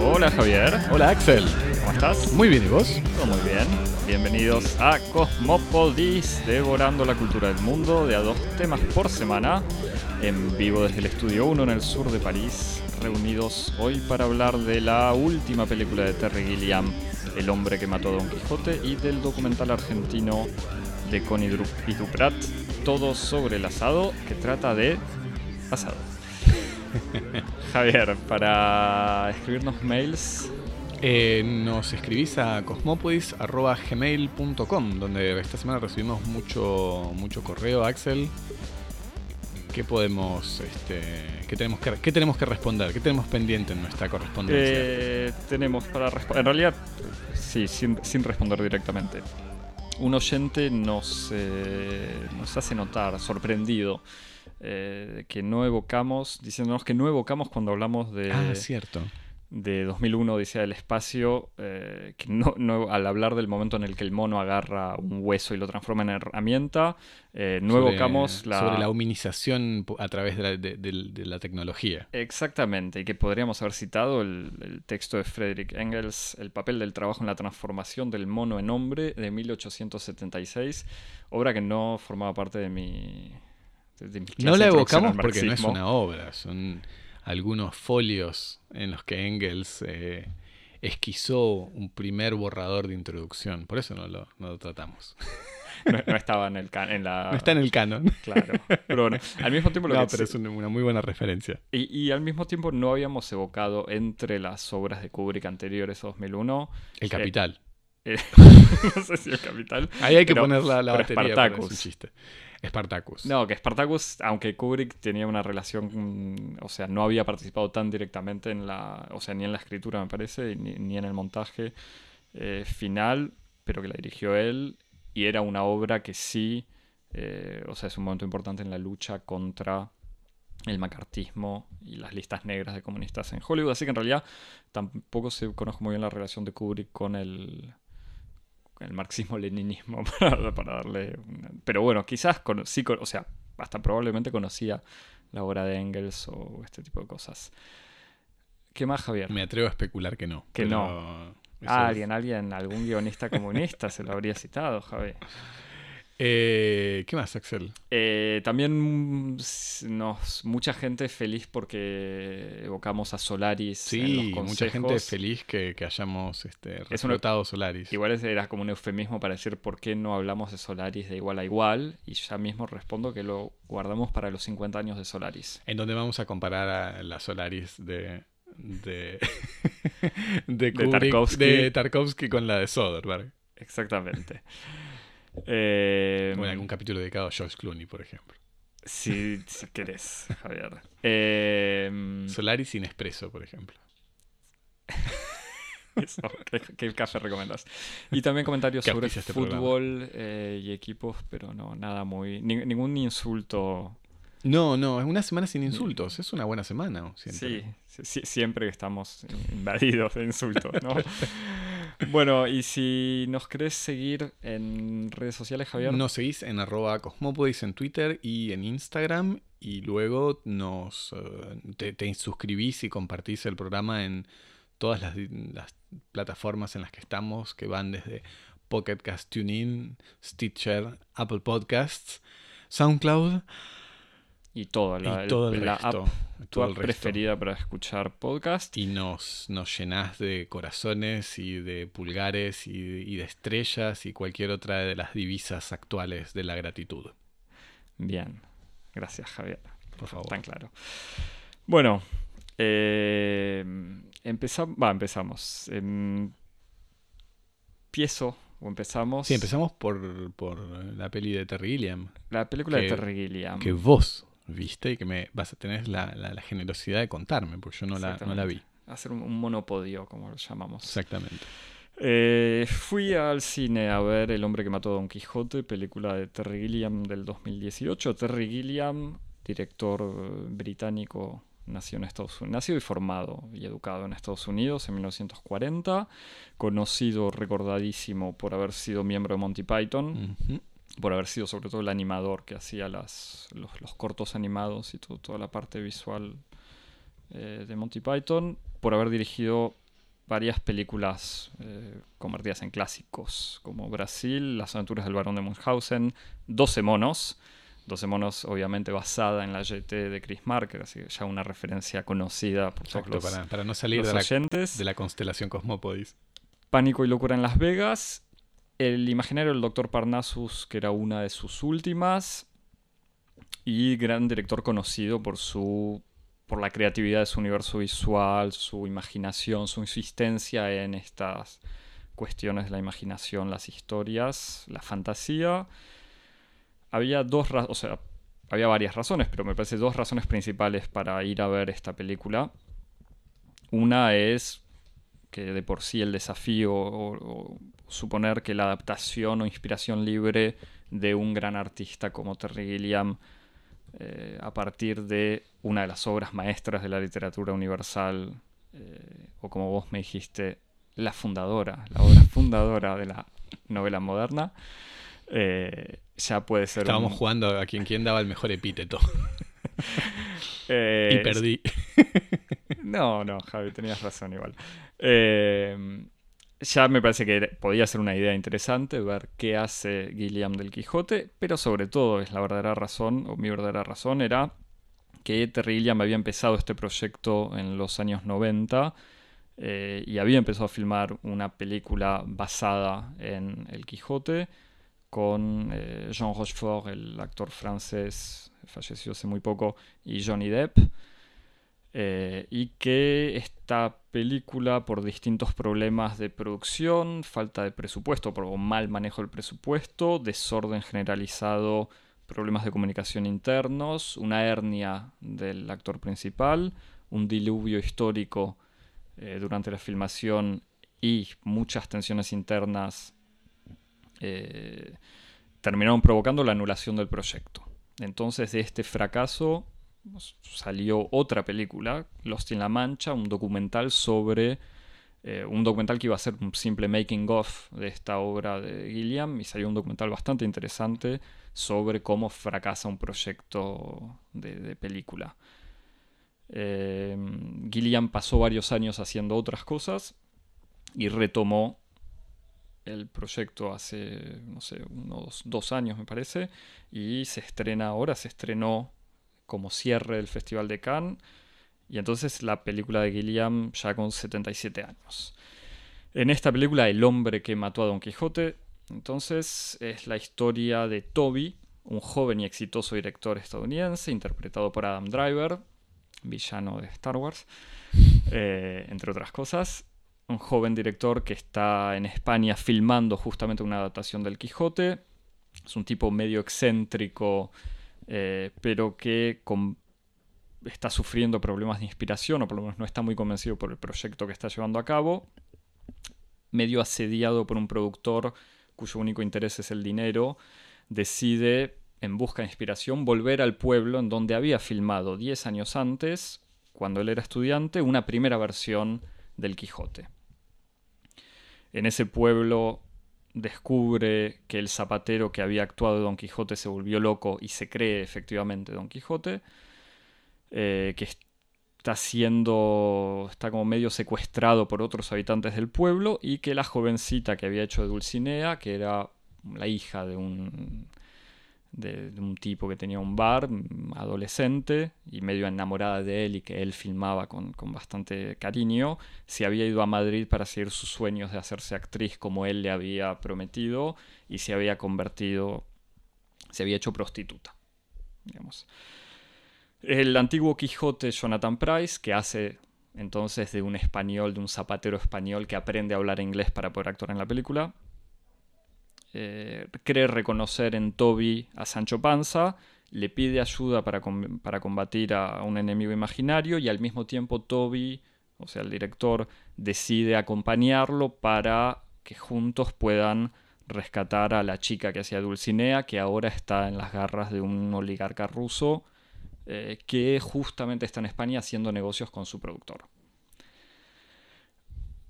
Hola Javier, Hola Axel. ¿cómo estás? Muy bien, ¿y vos? Todo muy bien. Bienvenidos a Cosmopodis, devorando la cultura del mundo, de a dos temas por semana, en vivo desde el Estudio 1 en el sur de París, reunidos hoy para hablar de la última película de Terry Gilliam, El hombre que mató a Don Quijote, y del documental argentino de Connie Duprat, Todo sobre el asado, que trata de asado. Javier, para escribirnos mails Eh, nos escribís a cosmopodis.gmail.com, donde esta semana recibimos mucho, mucho correo, Axel. ¿Qué podemos, este, qué tenemos que, qué tenemos que responder? ¿Qué tenemos pendiente en nuestra correspondencia? Eh, tenemos para responder. En realidad, sí, sin, sin responder directamente. Un oyente nos, eh, nos hace notar, sorprendido, eh, que no evocamos, diciéndonos que no evocamos cuando hablamos de, ah, cierto. De 2001, Odisea del Espacio, eh, que no, no- al hablar del momento en el que el mono agarra un hueso y lo transforma en herramienta, eh, no Sobre- evocamos la... Sobre la humanización a través de la, de- de- de la tecnología. Exactamente, y que podríamos haber citado el, el texto de Friedrich Engels, El papel del trabajo en la transformación del mono en hombre, de 1876, obra que no formaba parte de mi... de- clases No la evocamos porque no es una obra, son algunos folios en los que Engels eh, esquizó un primer borrador de introducción. Por eso no lo, no lo tratamos. No, no estaba en, el en la... No está en el canon. Claro, pero bueno, al mismo tiempo lo No, que pero es una, muy buena referencia. y, y al mismo tiempo no habíamos evocado entre las obras de Kubrick anteriores a 2001 El Eh, Capital. eh, no sé si el Capital Ahí hay que poner la, la batería. Es un chiste. Spartacus. No, que Spartacus, aunque Kubrick tenía una relación, mm, o sea, no había participado tan directamente en la, o sea, ni en la escritura me parece, ni, ni en el montaje eh, final, pero que la dirigió él, y era una obra que sí, eh, o sea, es un momento importante en la lucha contra el macartismo y las listas negras de comunistas en Hollywood, así que en realidad tampoco se conozco muy bien la relación de Kubrick con el el marxismo-leninismo para, para darle... una- Pero bueno, quizás con- sí, con- o sea, hasta probablemente conocía la obra de Engels o este tipo de cosas. ¿Qué más, Javier? Me atrevo a especular que no. Que pero no. Ah, alguien, alguien, algún guionista comunista se lo habría citado, Javier. Eh, ¿Qué más, Axel? Eh, también mm, nos, mucha gente feliz porque evocamos a Solaris en los Sí, mucha gente feliz que, que hayamos este, una- reflotado Solaris. Igual era como un eufemismo para decir por qué no hablamos de Solaris de igual a igual. Y ya mismo respondo que lo guardamos para los 50 años de Solaris. En donde vamos a comparar a la Solaris de. de. de, Kubrick- Tarkovsky. de Tarkovsky con la de Soderbergh. Exactamente. Eh, O en algún capítulo dedicado a George Clooney, por ejemplo. si, si querés, Javier. Eh, Solaris sin espresso, por ejemplo. eso, ¿qué, qué café recomendás? Y también comentarios sobre este fútbol eh, y equipos, pero no, nada muy. ni- ningún insulto. No, no, es una semana sin insultos. Es una buena semana. siento. Sí, sí, siempre que estamos invadidos de insultos, ¿no? bueno, y si nos querés seguir en redes sociales, Javier. Nos seguís en arroba cosmopodis en Twitter y en Instagram. Y luego nos eh, te, te suscribís y compartís el programa en todas las, plataformas en las que estamos, que van desde Pocket Cast TuneIn, Stitcher, Apple Podcasts, SoundCloud y todo, la, y todo el la resto. app, tu app el preferida para escuchar podcast. Y nos, nos llenás de corazones y de pulgares y, y de estrellas y cualquier otra de las divisas actuales de la gratitud. Bien, gracias, Javier. Por favor. Tan claro. Bueno, eh, empezamos. Va, empezamos. Em, empiezo o empezamos. Sí, empezamos por, por la peli de Terry Gilliam, La película de Terry Gilliam. que vos viste y que me vas a tener la, la- la generosidad de contarme, porque yo no la, no la vi. Hacer un, un monopodio, como lo llamamos. Exactamente. Eh, fui al cine a ver El hombre que mató a Don Quijote, película de Terry Gilliam del 2018. Terry Gilliam, director eh, británico, nació en Estados Unidos, nacido y formado y educado en Estados Unidos en 1940, conocido, recordadísimo por haber sido miembro de Monty Python. Ujú. Por haber sido sobre todo el animador que hacía las, los, cortos animados y toda la parte visual eh, de Monty Python, por haber dirigido varias películas eh, convertidas en clásicos, como Brasil, Las aventuras del barón de Munchausen, 12 monos, 12 monos obviamente basada en la GT de Chris Marker, así que ya una referencia conocida por todos los para, para no salir de la, de la constelación Cosmópodis. Pánico y locura en Las Vegas, El imaginario del Dr. Parnassus, que era una de sus últimas, y gran director conocido por su por la creatividad de su universo visual, su imaginación, su insistencia en estas cuestiones de la imaginación, las historias, la fantasía. Había dos, o sea, había varias razones, pero me parece dos razones principales para ir a ver esta película. Una es que de por sí el desafío suponer que la adaptación o inspiración libre de un gran artista como Terry Gilliam eh, a partir de una de las obras maestras de la literatura universal, eh, o como vos me dijiste, la fundadora, la obra fundadora de la novela moderna, eh, ya puede ser... Estábamos jugando a quien, quien daba el mejor epíteto. y perdí. no, no, Javi, tenías razón igual ya me parece que podía ser una idea interesante ver qué hace Gilliam del Quijote, pero sobre todo es la verdadera razón, o mi verdadera razón era que Terry Gilliam había empezado este proyecto en los años 90 eh, y había empezado a filmar una película basada en El Quijote con eh, Jean Rochefort, el actor francés fallecido hace muy poco, y Johnny Depp. Eh, y que esta película, por distintos problemas de producción, falta de presupuesto, por mal manejo del presupuesto, desorden generalizado, problemas de comunicación internos, una hernia del actor principal, un diluvio histórico eh, durante la filmación y muchas tensiones internas eh, terminaron provocando la anulación del proyecto. Entonces de este fracaso salió otra película, Lost in la Mancha, un documental sobre eh, un documental que iba a ser un simple making of de esta obra de Gilliam y salió un documental bastante interesante sobre cómo fracasa un proyecto de, película. Eh, Gilliam pasó varios años haciendo otras cosas y retomó el proyecto hace, no sé, unos dos años me parece, y se estrena ahora, se estrenó como cierre del Festival de Cannes. Y entonces la película de Gilliam ya con 77 años. En esta película, El hombre que mató a Don Quijote, entonces es la historia de Toby, un joven y exitoso director estadounidense, interpretado por Adam Driver, villano de Star Wars, eh, entre otras cosas. Un joven director que está en España filmando justamente una adaptación del Quijote. Es un tipo medio excéntrico, eh, pero que está sufriendo problemas de inspiración o por lo menos no está muy convencido por el proyecto que está llevando a cabo, medio asediado por un productor cuyo único interés es el dinero, decide, en busca de inspiración, volver al pueblo en donde había filmado 10 años antes, cuando él era estudiante, una primera versión del Quijote. En ese pueblo descubre que el zapatero que había actuado de Don Quijote se volvió loco y se cree efectivamente Don Quijote, eh, que está siendo, está como medio secuestrado por otros habitantes del pueblo y que la jovencita que había hecho de Dulcinea, que era la hija de un de, un tipo que tenía un bar, mm, adolescente, y medio enamorada de él y que él filmaba con, bastante cariño, se había ido a Madrid para seguir sus sueños de hacerse actriz como él le había prometido y se había convertido, se había hecho prostituta. Digamos. El antiguo Quijote Jonathan Price, que hace entonces de un español, de un zapatero español que aprende a hablar inglés para poder actuar en la película, eh, cree reconocer en Toby a Sancho Panza, le pide ayuda para, combatir a un enemigo imaginario y al mismo tiempo Toby, o sea, el director, decide acompañarlo para que juntos puedan rescatar a la chica que hacía Dulcinea, que ahora está en las garras de un oligarca ruso eh, que justamente está en España haciendo negocios con su productor.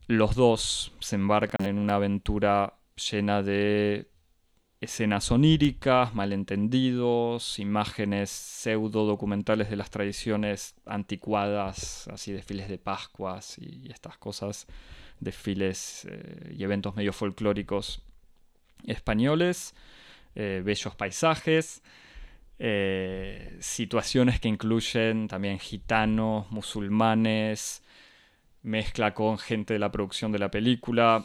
Los dos se embarcan en una aventura llena de escenas oníricas, malentendidos, imágenes pseudo documentales de las tradiciones anticuadas, así desfiles de Pascuas y, estas cosas, desfiles eh, y eventos medio folclóricos españoles, eh, bellos paisajes, eh, situaciones que incluyen también gitanos, musulmanes, mezcla con gente de la producción de la película,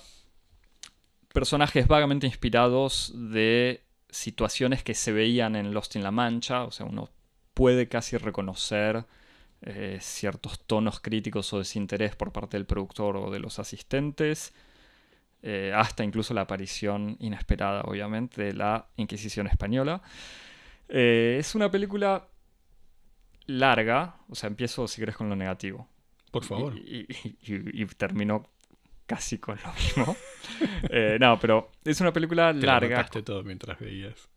personajes vagamente inspirados de situaciones que se veían en Lost in La Mancha, o sea, uno puede casi reconocer eh, ciertos tonos críticos o desinterés por parte del productor o de los asistentes, eh, hasta incluso la aparición inesperada, obviamente, de la Inquisición española. Eh, es una película larga, o sea, empiezo si querés con lo negativo. Por favor. Y, y termino casi con lo mismo. Eh, no, pero es una película Te larga. Lo anotaste todo mientras veías.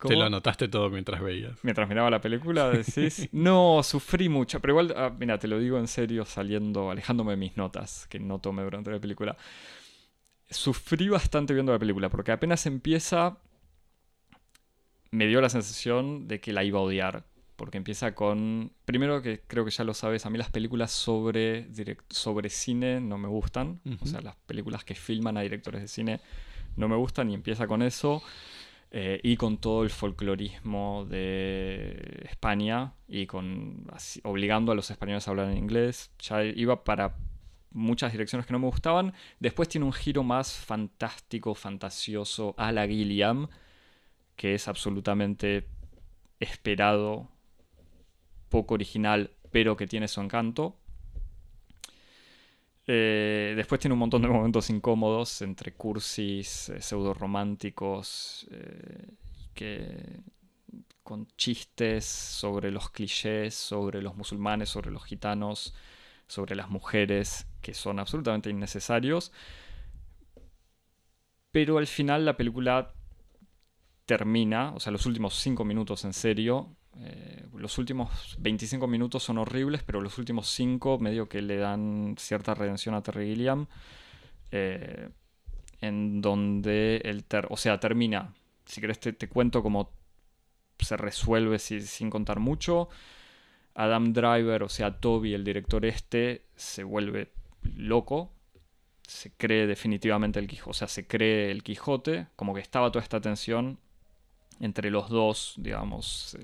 Te lo anotaste todo mientras veías. Mientras miraba la película, decís. no, sufrí mucho. Pero igual, ah, mira, te lo digo en serio, saliendo, alejándome de mis notas que no tomé durante la película. Sufrí bastante viendo la película, porque apenas empieza. Me dio la sensación de que la iba a odiar porque empieza con... Primero que creo que ya lo sabes, a mí las películas sobre, sobre cine no me gustan. O sea, las películas que filman a directores de cine no me gustan y empieza con eso. Eh, y con todo el folclorismo de España y con obligando a los españoles a hablar en inglés. Ya iba para muchas direcciones que no me gustaban. Después tiene un giro más fantástico, fantasioso a la Gilliam, que es absolutamente esperado poco original, pero que tiene su encanto. Eh, después tiene un montón de momentos incómodos entre cursis, eh, pseudo románticos, eh, que, con chistes sobre los clichés, sobre los musulmanes, sobre los gitanos, sobre las mujeres, que son absolutamente innecesarios. Pero al final la película termina, o sea, los últimos cinco minutos en serio, eh, los últimos 25 minutos son horribles, pero los últimos 5 medio que le dan cierta redención a Terry Gilliam. Eh, en donde el o sea, termina. Si querés te, cuento cómo se resuelve sin contar mucho. Adam Driver, o sea, Toby, el director este, se vuelve loco. Se cree definitivamente el Quijote. O sea, se cree el Quijote. Como que estaba toda esta tensión entre los dos, digamos,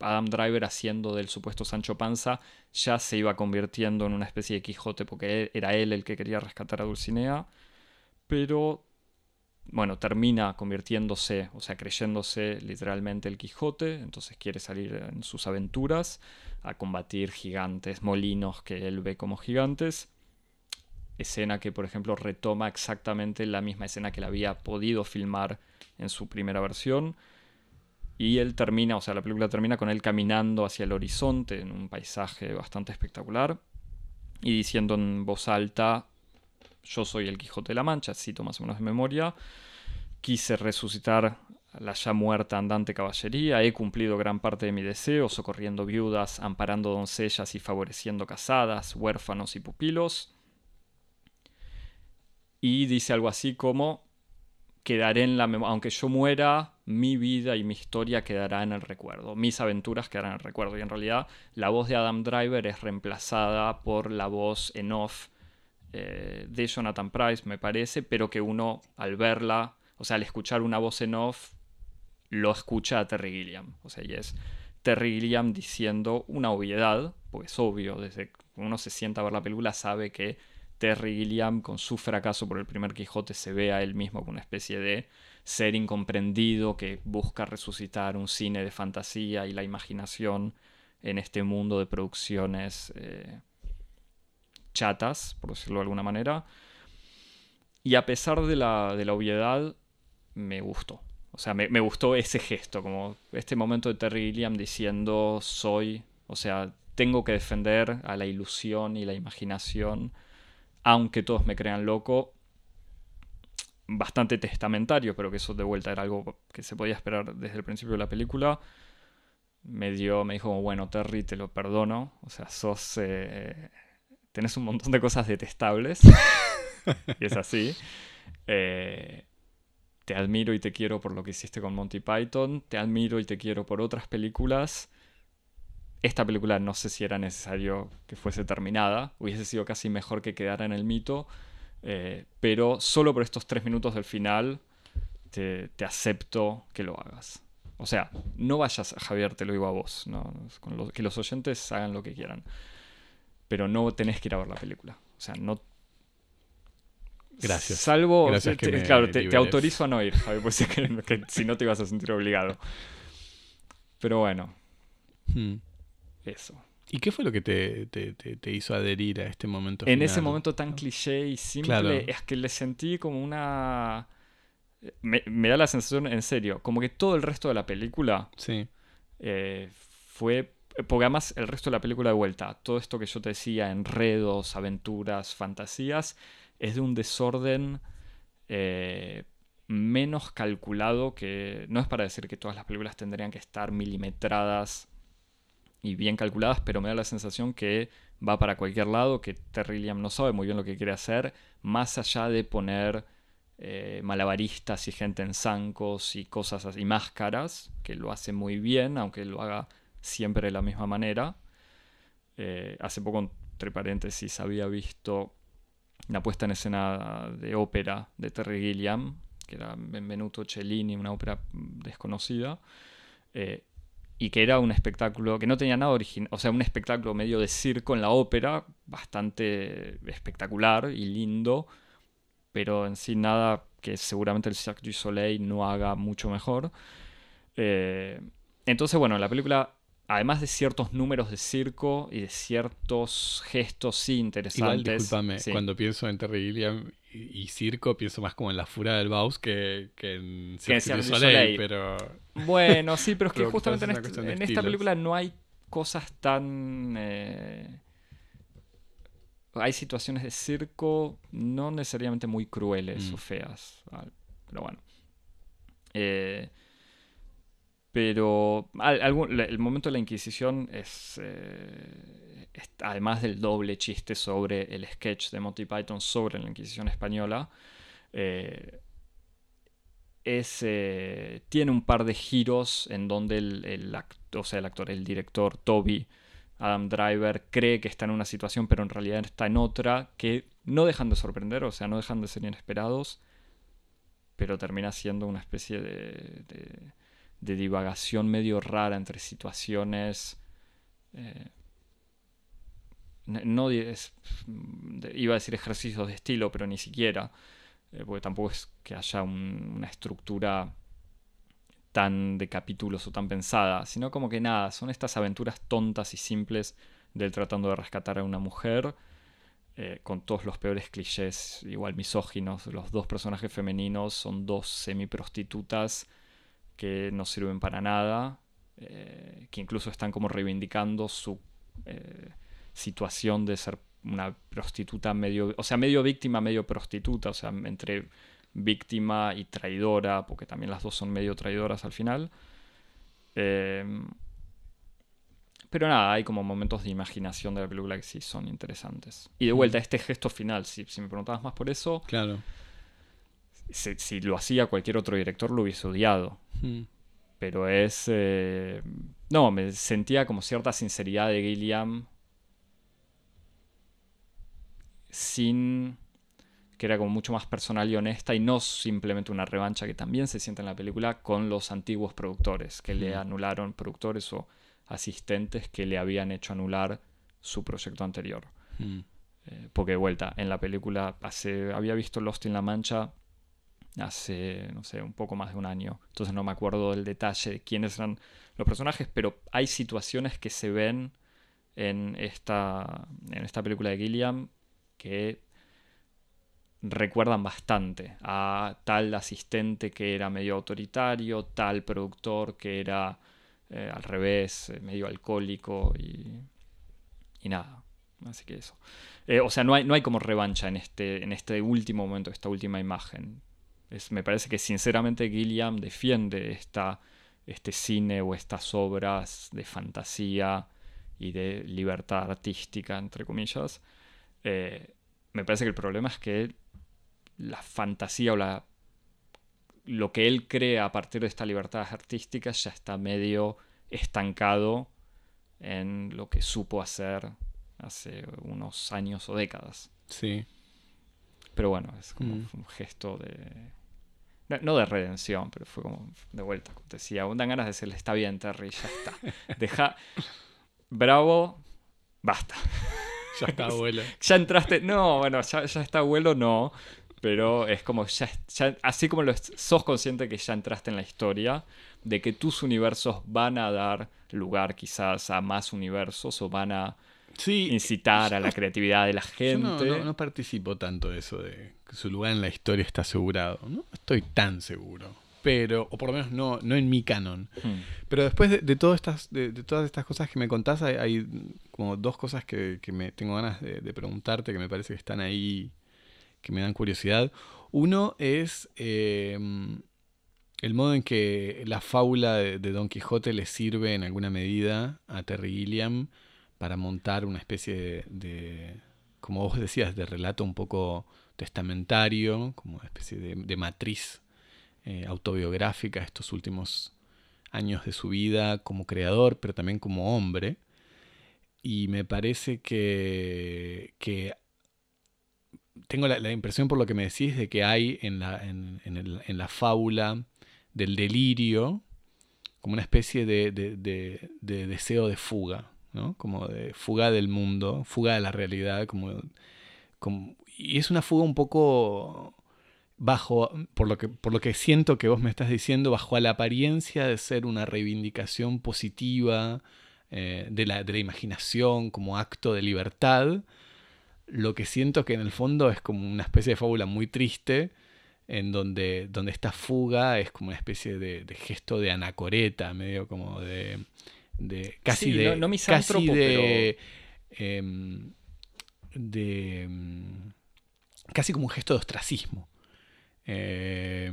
Adam Driver haciendo del supuesto Sancho Panza ya se iba convirtiendo en una especie de Quijote porque era él el que quería rescatar a Dulcinea, pero bueno, termina convirtiéndose, o sea, creyéndose literalmente el Quijote, entonces quiere salir en sus aventuras a combatir gigantes, molinos que él ve como gigantes. Escena que, por ejemplo, retoma exactamente la misma escena que le había podido filmar en su primera versión y él termina, o sea, la película termina con él caminando hacia el horizonte en un paisaje bastante espectacular y diciendo en voz alta, yo soy el Quijote de la Mancha, cito más o menos de memoria, quise resucitar la ya muerta andante caballería, he cumplido gran parte de mi deseo, socorriendo viudas, amparando doncellas y favoreciendo casadas, huérfanos y pupilos. Y dice algo así como, quedaré en la memoria, aunque yo muera, mi vida y mi historia quedará en el recuerdo, mis aventuras quedarán en el recuerdo. Y en realidad la voz de Adam Driver es reemplazada por la voz en off eh, de Jonathan Price, me parece, pero que uno al verla, o sea, al escuchar una voz en off, lo escucha a Terry Gilliam. O sea, y es Terry Gilliam diciendo una obviedad, pues es obvio, desde que uno se sienta a ver la película sabe que Terry Gilliam, con su fracaso por el primer Quijote, se ve a él mismo como una especie de ser incomprendido que busca resucitar un cine de fantasía y la imaginación en este mundo de producciones eh, chatas, por decirlo de alguna manera. Y a pesar de la, obviedad, me gustó. O sea, me, me, gustó ese gesto, como este momento de Terry Gilliam diciendo soy, o sea, tengo que defender a la ilusión y la imaginación aunque todos me crean loco, bastante testamentario, pero que eso de vuelta era algo que se podía esperar desde el principio de la película. Me dio, me dijo, bueno, Terry, te lo perdono. O sea, sos. Eh, tenés un montón de cosas detestables. y es así. Eh, te admiro y te quiero por lo que hiciste con Monty Python, te admiro y te quiero por otras películas. Esta película no sé si era necesario que fuese terminada, hubiese sido casi mejor que quedara en el mito, eh, pero solo por estos tres minutos del final te, te, acepto que lo hagas. O sea, no vayas, Javier, te lo digo a vos, ¿no? que los oyentes hagan lo que quieran, pero no tenés que ir a ver la película. O sea, no Gracias. Salvo, Gracias que te, me claro, te, autorizo a no ir, Javi, pues que, que si no te ibas a sentir obligado. Pero bueno, Hmm. Eso. ¿Y qué fue lo que te, te- te- te hizo adherir a este momento? En final? ese momento tan cliché y simple, Claro. es que le sentí como una... Me, me da la sensación, en serio, como que todo el resto de la película Sí. eh, fue... Porque además el resto de la película de vuelta, todo esto que yo te decía, enredos, aventuras, fantasías, es de un desorden eh, menos calculado que... No es para decir que todas las películas tendrían que estar milimetradas y bien calculadas, pero me da la sensación que va para cualquier lado, que Terry Gilliam no sabe muy bien lo que quiere hacer, más allá de poner eh, malabaristas y gente en zancos y cosas así, máscaras, que lo hace muy bien, aunque lo haga siempre de la misma manera. Eh, hace poco, entre paréntesis, había visto una puesta en escena de ópera de Terry Gilliam, que era Benvenuto Cellini, una ópera desconocida, eh, y que era un espectáculo que no tenía nada original, o sea, un espectáculo medio de circo en la ópera, bastante espectacular y lindo, pero en sí nada que seguramente el Cirque du Soleil no haga mucho mejor. Eh, entonces, bueno, la película, además de ciertos números de circo y de ciertos gestos sí Igual, interesantes. discúlpame, sí. cuando pienso en Terry Gilliam y, y circo, pienso más como en la fura del Baus que, que en Cirque du Soleil, pero... Bueno, sí, pero es que justamente en, este- en esta película no hay cosas tan... eh, hay situaciones de circo no necesariamente muy crueles Mm. o feas, ah, pero bueno. Eh, pero al- algún- el momento de la Inquisición es, eh, es- además del doble chiste sobre el sketch de Monty Python sobre la Inquisición española, eh, es, eh, tiene un par de giros en donde el, el o sea, el actor, el director Toby Adam Driver cree que está en una situación, pero en realidad está en otra, que no dejan de sorprender, o sea, no dejan de ser inesperados, pero termina siendo una especie de- de divagación medio rara entre situaciones. eh, no iba a decir ejercicios de estilo, pero ni siquiera, eh, porque tampoco es que haya un- una estructura tan de capítulos o tan pensada, sino como que nada, son estas aventuras tontas y simples del tratando de rescatar a una mujer, eh, con todos los peores clichés, igual misóginos. Los dos personajes femeninos son dos semiprostitutas que no sirven para nada, eh, que incluso están como reivindicando su eh, situación de ser una prostituta medio, o sea, medio víctima, medio prostituta, o sea, entre víctima y traidora, porque también las dos son medio traidoras al final. Eh, pero nada, hay como momentos de imaginación de la película que sí son interesantes. Y de vuelta, este gesto final, si, si me preguntabas más por eso, Claro. Si, si lo hacía cualquier otro director lo hubiese odiado. Hmm. Pero es... eh, no, me sentía como cierta sinceridad de Gilliam sin que era como mucho más personal y honesta y no simplemente una revancha que también se siente en la película con los antiguos productores que le Mm. anularon, productores o asistentes que le habían hecho anular su proyecto anterior. Hmm. Eh, porque de vuelta, en la película hace, había visto Lost in La Mancha hace, no sé, un poco más de un año. Entonces no me acuerdo del detalle de quiénes eran los personajes, pero hay situaciones que se ven en esta, en esta película de Gilliam que recuerdan bastante a tal asistente que era medio autoritario, tal productor que era eh, al revés, eh, medio alcohólico y, y nada. Así que eso. Eh, o sea, no hay, no hay como revancha en este, en este último momento, esta última imagen. Es, me parece que sinceramente Gilliam defiende esta, este cine o estas obras de fantasía y de libertad artística, entre comillas. Eh, me parece que el problema es que la fantasía o la, lo que él crea a partir de esta libertad artística ya está medio estancado en lo que supo hacer hace unos años o décadas. Sí. Pero bueno, es como Mm. un gesto de... No, no de redención, pero fue como de vuelta. como te decía, dan ganas de decirle, está bien, Terry, ya está. Deja... Bravo, basta. Ya está, abuelo. Ya entraste... No, bueno, ya, ya está abuelo, no. Pero es como, ya, ya- así como lo es- sos consciente que ya entraste en la historia, de que tus universos van a dar lugar quizás a más universos o van a Sí. incitar a la creatividad de la gente. no, no, no participo tanto de eso de que su lugar en la historia está asegurado. No estoy tan seguro. Pero, o por lo menos no, no en mi canon. Hmm. Pero después de, de todas estas, de, de todas estas cosas que me contás, hay, hay como dos cosas que, que me tengo ganas de, de preguntarte que me parece que están ahí, que me dan curiosidad. Uno es eh, el modo en que la fábula de Don Quijote le sirve en alguna medida a Terry Gilliam para montar una especie de, como vos decías, de relato un poco testamentario, como una especie de, matriz eh, autobiográfica estos últimos años de su vida como creador, pero también como hombre. Y me parece que, que tengo la, impresión por lo que me decís de que hay en la, en, en la fábula del delirio como una especie de- de- de deseo de fuga, Como de fuga del mundo, fuga de la realidad, como, y es una fuga un poco bajo, por lo, que, por lo que siento que vos me estás diciendo, bajo a la apariencia de ser una reivindicación positiva eh, de, la, de la imaginación como acto de libertad, lo que siento que en el fondo es como una especie de fábula muy triste, en donde, donde esta fuga es como una especie de gesto de anacoreta, medio como de... de casi Sí, de... no- no casi de, em, de em, casi como un gesto de ostracismo. Eh,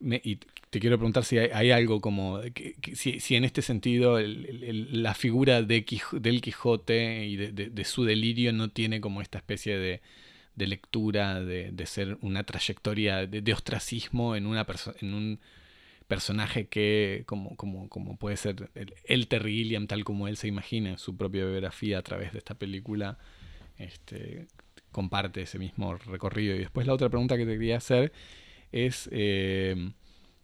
me- y te quiero preguntar si hay, hay algo como, que- que- si, si en este sentido el- el- el- la figura de del Quijote y de, de- de su delirio no tiene como esta especie de, de lectura de, de ser una trayectoria de, ostracismo en, una en un personaje que, como, como, como puede ser el, Terry Gilliam, tal como él se imagina en su propia biografía a través de esta película, este, comparte ese mismo recorrido. Y después la otra pregunta que te quería hacer es, eh,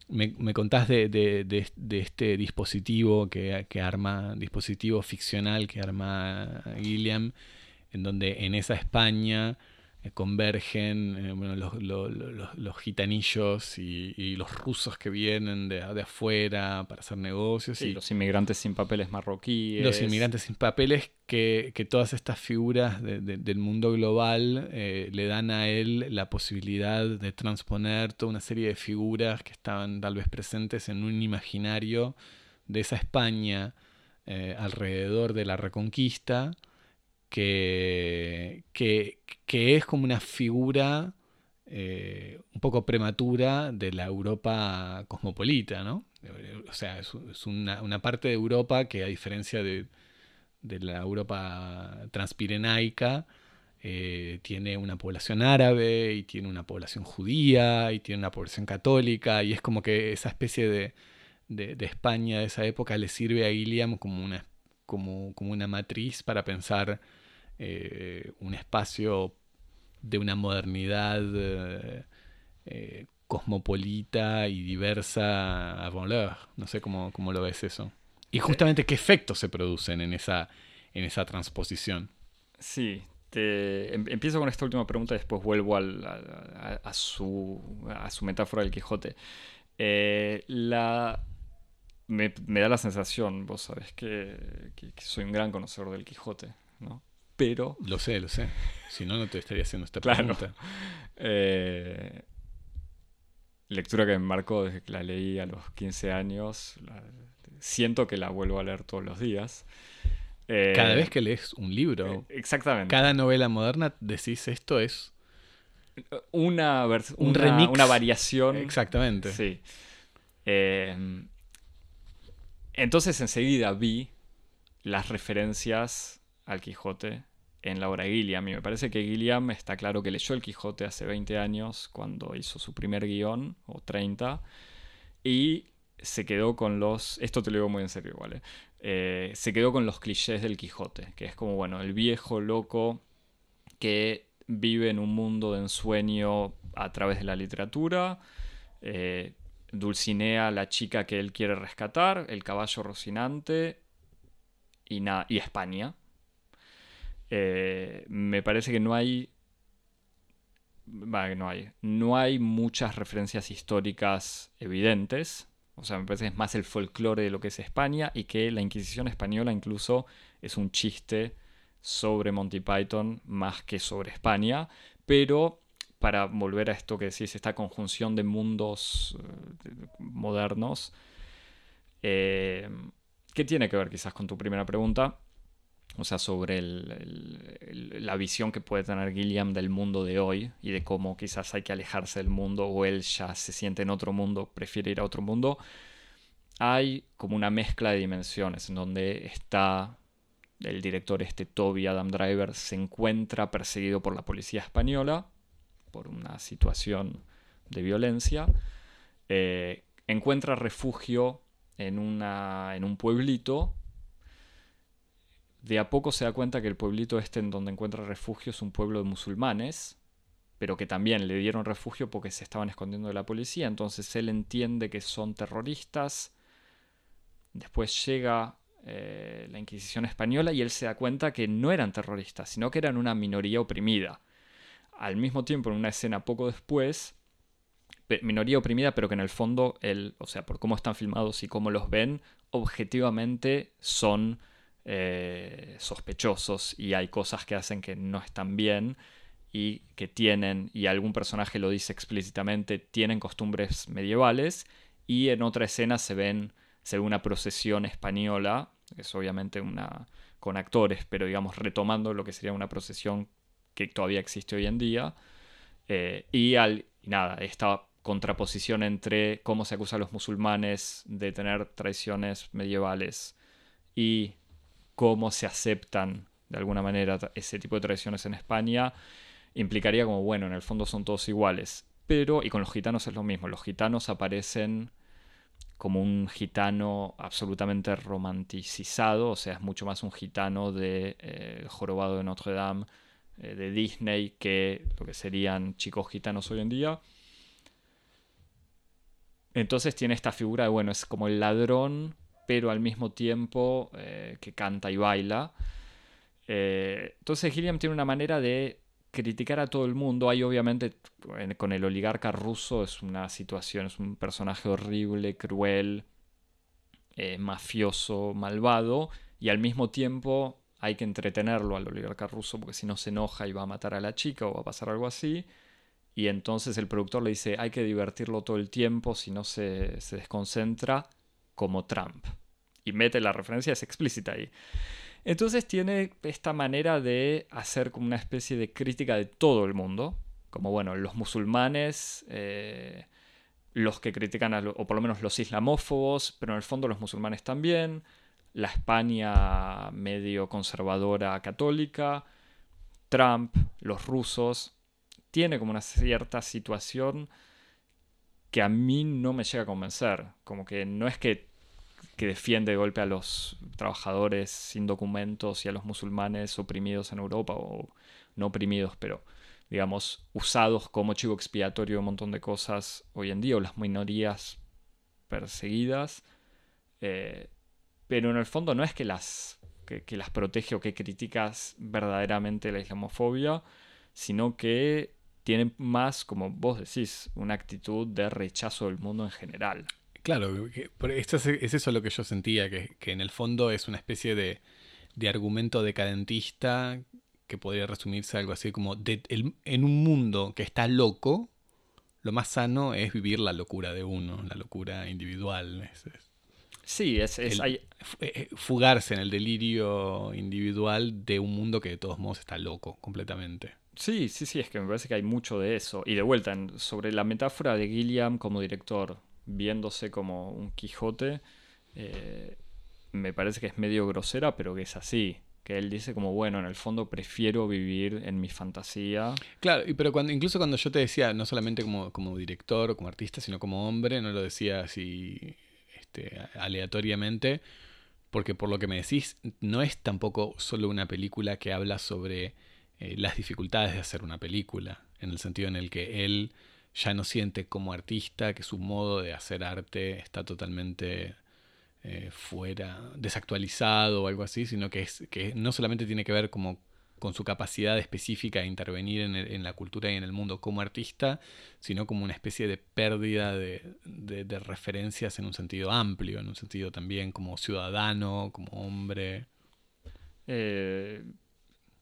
me, me contás de, de- de- de este dispositivo que, que arma, dispositivo ficcional que arma Gilliam, en donde en esa España convergen eh, bueno, los, lo- lo- los- los gitanillos y, y los rusos que vienen de, de afuera para hacer negocios. Sí, y, los inmigrantes sin papeles marroquíes. los inmigrantes sin papeles que, que todas estas figuras de- de- del mundo global eh, le dan a él la posibilidad de transponer toda una serie de figuras que estaban tal vez presentes en un imaginario de esa España eh, alrededor de la Reconquista que, que, que es como una figura eh, un poco prematura de la Europa cosmopolita, ¿no? O sea, es, una, una parte de Europa que a diferencia de, de la Europa transpirenaica, eh, tiene una población árabe y tiene una población judía y tiene una población católica y es como que esa especie de, de, de España de esa época le sirve a Gilliam como una, como, como una matriz para pensar eh, un espacio de una modernidad eh, eh, cosmopolita y diversa avant l'heure. No sé cómo, cómo lo ves eso. Y justamente qué efectos se producen en esa, en esa transposición. Sí, te- em- empiezo con esta última pregunta y después vuelvo al- a, a- a su, a su metáfora del Quijote. Eh, la, me, me da la sensación, vos sabés que, que- que soy un gran conocedor del Quijote, ¿no? Pero Lo sé, lo sé. Si no, no te estaría haciendo esta Claro. pregunta. Eh, lectura que me marcó desde que la leí a los 15 años. la- siento que la vuelvo a leer todos los días. Eh, Cada vez que lees un libro, eh, Exactamente. cada novela moderna, decís esto es Una, Un una, remix. una variación. exactamente. Sí. Eh, entonces enseguida vi las referencias al Quijote en la obra Gilliam. Y me parece que Gilliam está claro que leyó el Quijote hace 20 años cuando hizo su primer guion, o 30, y se quedó con los... Esto te lo digo muy en serio, ¿vale? Eh, se quedó con los clichés del Quijote, que es como, bueno, el viejo loco que vive en un mundo de ensueño a través de la literatura, eh, Dulcinea, la chica que él quiere rescatar, el caballo rocinante y, y España. Eh, me parece que no hay. no hay. No hay muchas referencias históricas evidentes. O sea, me parece que es más el folclore de lo que es España y que la Inquisición española incluso es un chiste sobre Monty Python más que sobre España. Pero para volver a esto que decís, esta conjunción de mundos eh, modernos, eh, ¿qué tiene que ver quizás con tu primera pregunta? O sea, sobre la visión que puede tener Gilliam del mundo de hoy y de cómo quizás hay que alejarse del mundo o él ya se siente en otro mundo, prefiere ir a otro mundo. Hay como una mezcla de dimensiones en donde está el director este Toby Adam Driver se encuentra perseguido por la policía española por una situación de violencia, eh, encuentra refugio en, en un pueblito. De a poco se da cuenta que el pueblito este en donde encuentra refugio es un pueblo de musulmanes, pero que también le dieron refugio porque se estaban escondiendo de la policía. Entonces él entiende que son terroristas. Después llega eh, la Inquisición española y él se da cuenta que no eran terroristas, sino que eran una minoría oprimida al mismo tiempo en una escena poco después, minoría oprimida, pero que en el fondo, el, o sea, por cómo están filmados y cómo los ven, objetivamente son eh, sospechosos y hay cosas que hacen que no están bien y que tienen, y algún personaje lo dice explícitamente, tienen costumbres medievales y en otra escena se ven, se ve una procesión española, que es obviamente una con actores, pero digamos retomando lo que sería una procesión que todavía existe hoy en día. Eh, y, al, nada, esta contraposición entre cómo se acusa a los musulmanes de tener tradiciones medievales y cómo se aceptan de alguna manera ese tipo de tradiciones en España, implicaría como, bueno, en el fondo son todos iguales. Pero, y con los gitanos es lo mismo, los gitanos aparecen como un gitano absolutamente romanticizado, o sea, es mucho más un gitano de eh, jorobado de Notre Dame eh, de Disney que lo que serían chicos gitanos hoy en día. Entonces tiene esta figura de, bueno, es como el ladrón, pero al mismo tiempo eh, que canta y baila. Eh, entonces Gilliam tiene una manera de criticar a todo el mundo. Hay obviamente con el oligarca ruso es una situación, es un personaje horrible, cruel, mafioso, malvado, y al mismo tiempo hay que entretenerlo al oligarca ruso porque si no se enoja y va a matar a la chica o va a pasar algo así. Y entonces el productor le dice, hay que divertirlo todo el tiempo, si no se, se desconcentra, como Trump. Y mete la referencia, es explícita ahí. Entonces tiene esta manera de hacer como una especie de crítica de todo el mundo. Como bueno, los musulmanes, eh, los que critican, o por lo menos los islamófobos, pero en el fondo los musulmanes también la España medio conservadora católica, Trump, los rusos, tiene como una cierta situación que a mí no me llega a convencer. Como que no es que, que defiende de golpe a los trabajadores sin documentos y a los musulmanes oprimidos en Europa, o no oprimidos, pero digamos, usados como chivo expiatorio de un montón de cosas hoy en día, o las minorías perseguidas. Eh, pero en el fondo no es que las, que, las protege o que criticas verdaderamente la islamofobia, sino que tienen más, como vos decís, una actitud de rechazo del mundo en general. Claro, esto es, eso lo que yo sentía, que, en el fondo es una especie de, de, argumento decadentista que podría resumirse algo así como en un mundo que está loco, lo más sano es vivir la locura de uno, la locura individual. Sí, es, eh, eh, fugarse en el delirio individual de un mundo que de todos modos está loco completamente. Sí, sí, sí, es que me parece que hay mucho de eso. Y de vuelta, sobre la metáfora de Gilliam como director, viéndose como un Quijote, eh, me parece que es medio grosera, pero que es así. que él dice como, bueno, en el fondo prefiero vivir en mi fantasía. Claro, pero cuando, incluso cuando yo te decía, no solamente como, como director o como artista, sino como hombre, no lo decía así este, aleatoriamente, porque por lo que me decís, no es tampoco solo una película que habla sobre eh, las dificultades de hacer una película, en el sentido en el que él ya no siente como artista que su modo de hacer arte está totalmente eh, fuera, desactualizado o algo así, sino que, es, que no solamente tiene que ver como con su capacidad específica de intervenir en, la cultura y en el mundo como artista, sino como una especie de pérdida de, referencias en un sentido amplio, en un sentido también como ciudadano, como hombre. Eh,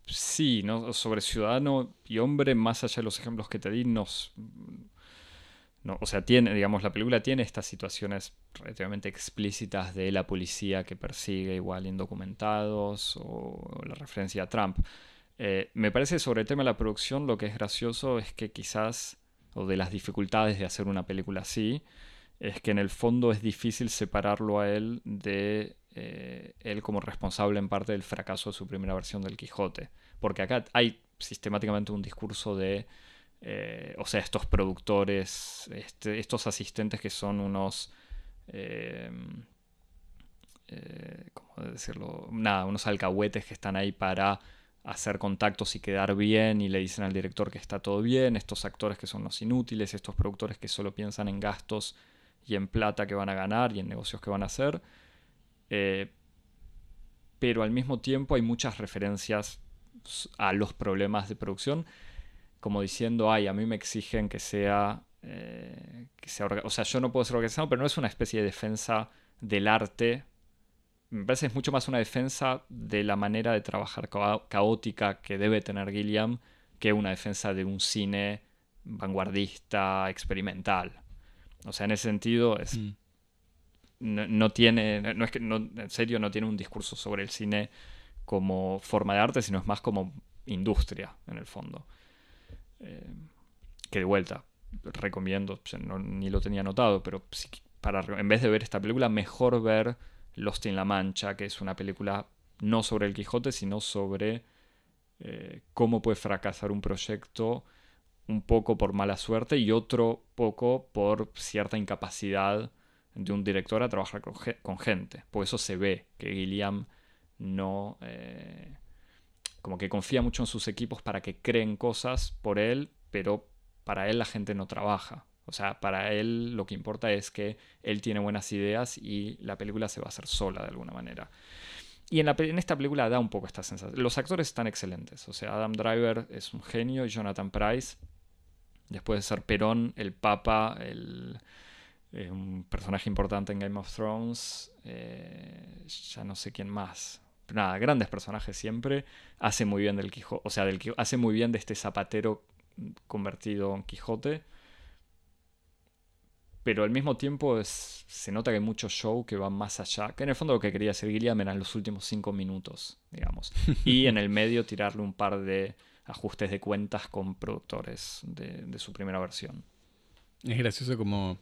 sí, ¿no? sobre ciudadano y hombre, más allá de los ejemplos que te di, nos, o sea, tiene, digamos, la película tiene estas situaciones relativamente explícitas de la policía que persigue igual indocumentados o la referencia a Trump. Eh, me parece sobre el tema de la producción lo que es gracioso es que quizás, o de las dificultades de hacer una película así, es que en el fondo es difícil separarlo a él de eh, él como responsable en parte del fracaso de su primera versión del Quijote. Porque acá hay sistemáticamente un discurso de eh, o sea, estos productores, este, estos asistentes que son unos... Eh, ¿Cómo decirlo? Nada, unos alcahuetes que están ahí para hacer contactos y quedar bien y le dicen al director que está todo bien, estos actores que son los inútiles, estos productores que solo piensan en gastos y en plata que van a ganar y en negocios que van a hacer. Pero al mismo tiempo hay muchas referencias a los problemas de producción como diciendo, ay, a mí me exigen que sea, eh, que sea o sea, yo no puedo ser organizado, pero no es una especie de defensa del arte. Me parece es mucho más una defensa de la manera de trabajar caótica que debe tener Gilliam que una defensa de un cine vanguardista, experimental. O sea, en ese sentido es... Mm. No, tiene, no es que, no, en serio, no tiene un discurso sobre el cine como forma de arte, sino es más como industria, en el fondo. Eh, que de vuelta, recomiendo, ni lo tenía notado, pero para, en vez de ver esta película, mejor ver Lost in La Mancha, que es una película no sobre el Quijote, sino sobre eh, cómo puede fracasar un proyecto un poco por mala suerte y otro poco por cierta incapacidad de un director a trabajar con, gente. Por eso se ve que Gilliam no... Eh, como que confía mucho en sus equipos para que creen cosas por él, pero para él la gente no trabaja. O sea, para él lo que importa es que él tiene buenas ideas y la película se va a hacer sola de alguna manera. Y en, la, en esta película da un poco esta sensación. Los actores están excelentes. O sea, Adam Driver es un genio y Jonathan Price, después de ser Perón, el Papa, el, un personaje importante en Game of Thrones, eh, ya no sé quién más nada, grandes personajes siempre. Hace muy bien del Quijote, o sea, del, hace muy bien de este zapatero convertido en Quijote. Pero al mismo tiempo se nota que hay mucho show que va más allá. Que en el fondo lo que quería hacer Gilliam eran los últimos cinco minutos, digamos. Y en el medio tirarle un par de ajustes de cuentas con productores de, de su primera versión. Es gracioso como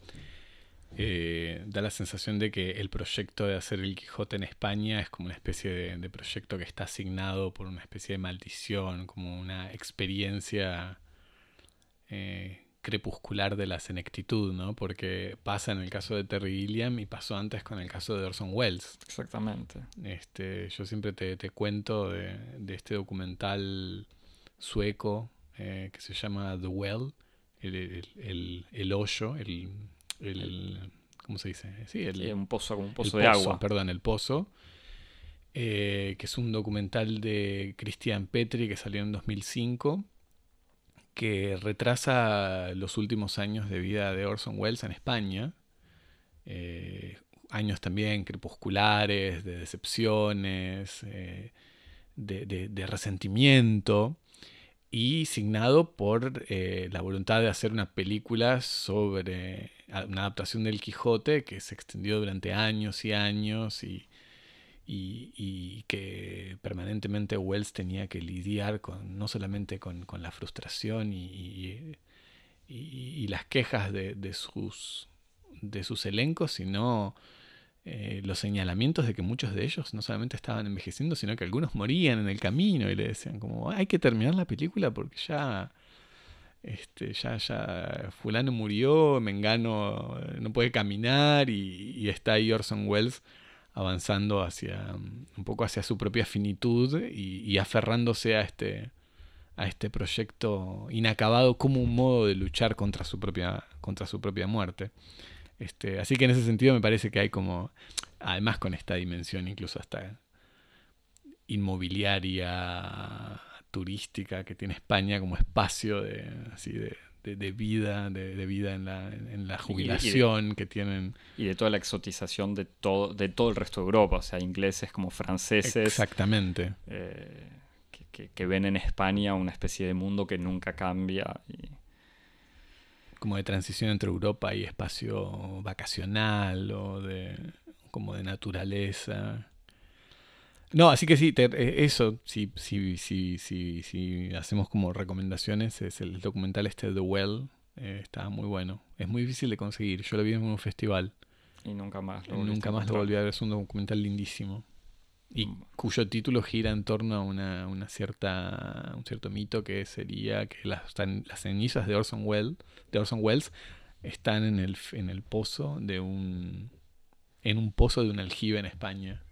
eh, da la sensación de que el proyecto de hacer el Quijote en España es como una especie de, proyecto que está asignado por una especie de maldición, como una experiencia eh, crepuscular de la senectitud, ¿no? Porque pasa en el caso de Terry Gilliam y pasó antes con el caso de Orson Welles. Exactamente. Este, yo siempre te, cuento de, este documental sueco eh, que se llama The Well, el hoyo, el el, ¿cómo se dice? Sí, el, un pozo, un pozo de agua. Perdón, el pozo. Eh, que es un documental de Christian Petri que salió en 2005, que retrasa los últimos años de vida de Orson Welles en España. Eh, años también crepusculares, de decepciones, eh, de, resentimiento y signado por la voluntad de hacer una película sobre una adaptación del Quijote que se extendió durante años y años y, y, que permanentemente Wells tenía que lidiar con, no solamente con, la frustración y, las quejas de, sus, de sus elencos, sino eh, los señalamientos de que muchos de ellos no solamente estaban envejeciendo, sino que algunos morían en el camino y le decían como, hay que terminar la película porque ya, este, ya, ya, fulano murió, Mengano eh, no puede caminar y, está ahí Orson Welles avanzando hacia un poco hacia su propia finitud y, aferrándose a este a este proyecto inacabado como un modo de luchar contra su propia contra su propia muerte. Este, así que en ese sentido me parece que hay como, además con esta dimensión incluso hasta inmobiliaria, turística que tiene España como espacio de, así de, vida, de, vida en la, en la jubilación que tienen. Y de toda la exotización de todo, de todo el resto de Europa, o sea, ingleses como franceses. Exactamente. Eh, que, que, ven en España una especie de mundo que nunca cambia. Y como de transición entre Europa y espacio vacacional o de como de naturaleza. No, así que sí, eh, eso, si, sí, sí, sí, sí, hacemos como recomendaciones, es el documental este The Well, eh, está muy bueno. Es muy difícil de conseguir, yo lo vi en un festival. Y nunca más lo, nunca más lo volví a ver, es un documental lindísimo y mm. cuyo título gira en torno a una, una, cierta, un cierto mito que sería que las, las cenizas de Orson, Welles, de Orson Welles están en el, en el pozo de un en un pozo de un aljibe en España.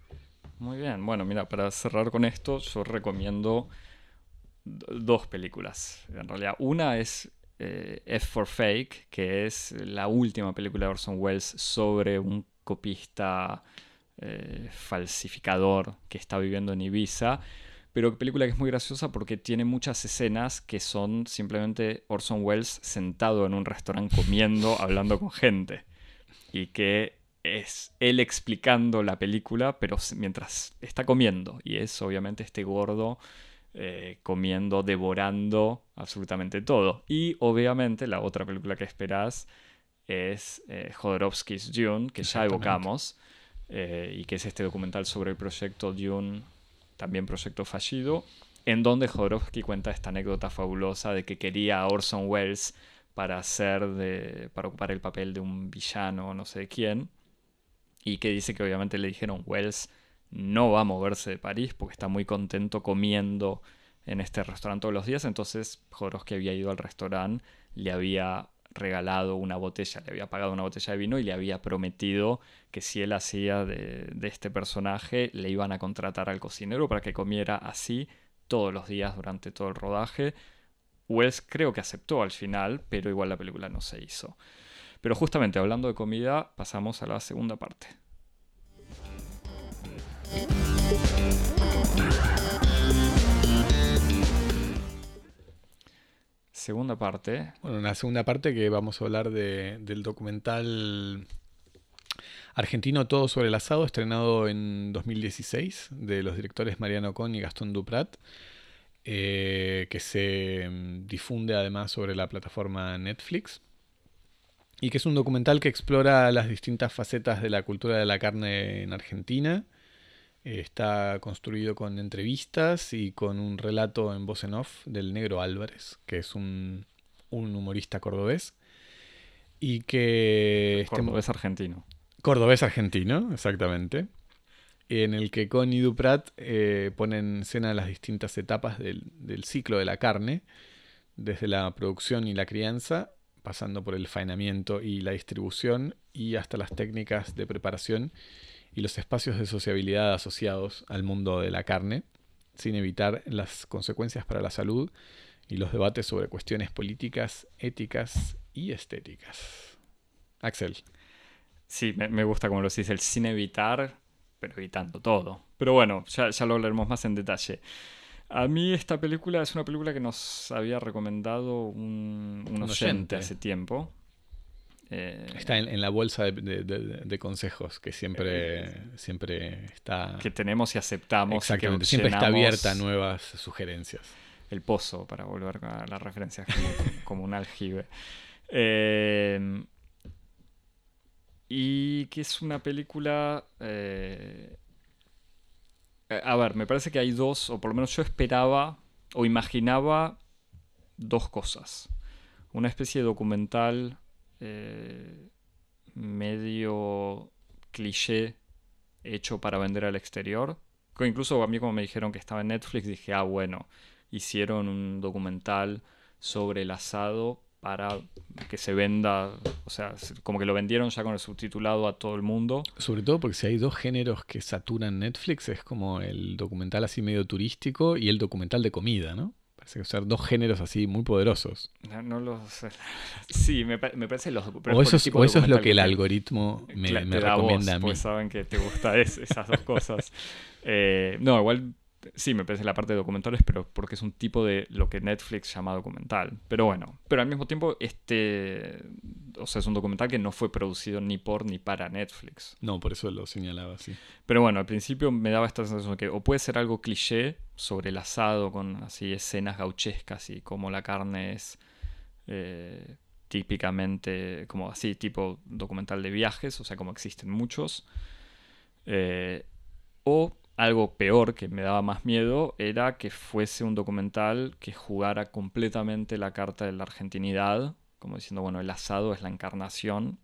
Muy bien, bueno, mira, para cerrar con esto, yo recomiendo dos películas. En realidad, una es eh, F for Fake, que es la última película de Orson Welles sobre un copista eh, falsificador que está viviendo en Ibiza. Pero película que es muy graciosa porque tiene muchas escenas que son simplemente Orson Welles sentado en un restaurante comiendo, hablando con gente. Y que es él explicando la película, pero mientras está comiendo. Y es obviamente este gordo eh, comiendo, devorando absolutamente todo. Y obviamente la otra película que esperás es eh, Jodorowsky's Dune, que ya evocamos. Eh, y que es este documental sobre el proyecto Dune, también proyecto fallido, en donde Jodorowsky cuenta esta anécdota fabulosa de que quería a Orson Welles para hacer de, para ocupar el papel de un villano no sé de quién, y que dice que obviamente le dijeron Welles no va a moverse de París porque está muy contento comiendo en este restaurante todos los días, entonces Jodorowsky había ido al restaurante, le había regalado una botella, le había pagado una botella de vino y le había prometido que si él hacía de, este personaje, le iban a contratar al cocinero para que comiera así todos los días durante todo el rodaje. Wells creo que aceptó al final, pero igual la película no se hizo. Pero justamente hablando de comida, pasamos a la segunda parte. Segunda parte. Bueno, una segunda parte que vamos a hablar del documental argentino Todo sobre el asado, estrenado en 2016, de los directores Mariano Con y Gastón Duprat, eh, que se mm, difunde además sobre la plataforma Netflix. Y que es un documental que explora las distintas facetas de la cultura de la carne en Argentina Está construido con entrevistas y con un relato en voz en off del negro Álvarez, que es un, humorista cordobés. Y que... Este cordobés argentino. Cordobés argentino, exactamente. En el que Connie Duprat eh, pone en escena las distintas etapas del, del ciclo de la carne, desde la producción y la crianza, pasando por el faenamiento y la distribución, y hasta las técnicas de preparación y los espacios de sociabilidad asociados al mundo de la carne, sin evitar las consecuencias para la salud y los debates sobre cuestiones políticas, éticas y estéticas. Axel. Sí, me, gusta como lo dices, el sin evitar, pero evitando todo. Pero bueno, ya, lo hablaremos más en detalle. A mí esta película es una película que nos había recomendado un, un, oyente hace tiempo. Eh, está en, la bolsa de, consejos que siempre, eh, siempre está. Que tenemos y aceptamos. Exactamente, siempre está abierta a nuevas sugerencias. El pozo, para volver a las referencias como, un aljibe. Eh, y que es una película. a ver, me parece que hay dos, o por lo menos yo esperaba o imaginaba dos cosas. Una especie de documental eh, medio cliché hecho para vender al exterior. Incluso a mí como me dijeron que estaba en Netflix, dije, ah, bueno, hicieron un documental sobre el asado para que se venda, o sea, como que lo vendieron ya con el subtitulado a todo el mundo. Sobre todo porque si hay dos géneros que saturan Netflix, es como el documental así medio turístico y el documental de comida, ¿no? Parece que son dos géneros así muy poderosos. No, lo sé. Sí, me, parece los O eso, es, eso es lo que el algoritmo me, recomienda a mí. Pues saben que te gusta esas dos cosas. Eh, no, igual sí, me parece la parte de documentales, pero porque es un tipo de lo que Netflix llama documental. Pero bueno, pero al mismo tiempo, este, o sea, es un documental que no fue producido ni por ni para Netflix. No, por eso lo señalaba así. Pero bueno, al principio me daba esta sensación de que o puede ser algo cliché sobre el asado con así escenas gauchescas y cómo la carne es eh, típicamente como así, tipo documental de viajes, o sea, como existen muchos. Eh, o algo peor que me daba más miedo era que fuese un documental que jugara completamente la carta de la argentinidad, como diciendo, bueno, el asado es la encarnación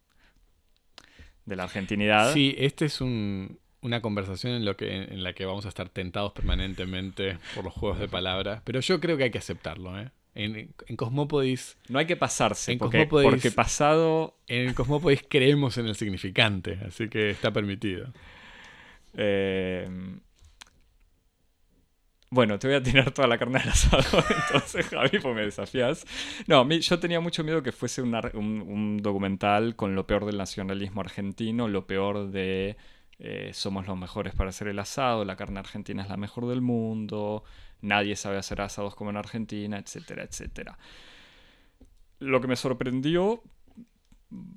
de la argentinidad. Sí, esta es una conversación en, lo que, en la que vamos a estar tentados permanentemente por los juegos de palabras, pero yo creo que hay que aceptarlo, ¿eh? En, en Cosmópodis. No hay que pasarse, en porque, porque pasado. En Cosmópodis creemos en el significante, así que está permitido. Eh, bueno, te voy a tirar toda la carne al asado, entonces Javi, pues me desafías. No, yo tenía mucho miedo que fuese un, documental con lo peor del nacionalismo argentino, lo peor de eh, somos los mejores para hacer el asado, la carne argentina es la mejor del mundo, nadie sabe hacer asados como en Argentina, etcétera, etcétera. Lo que me sorprendió,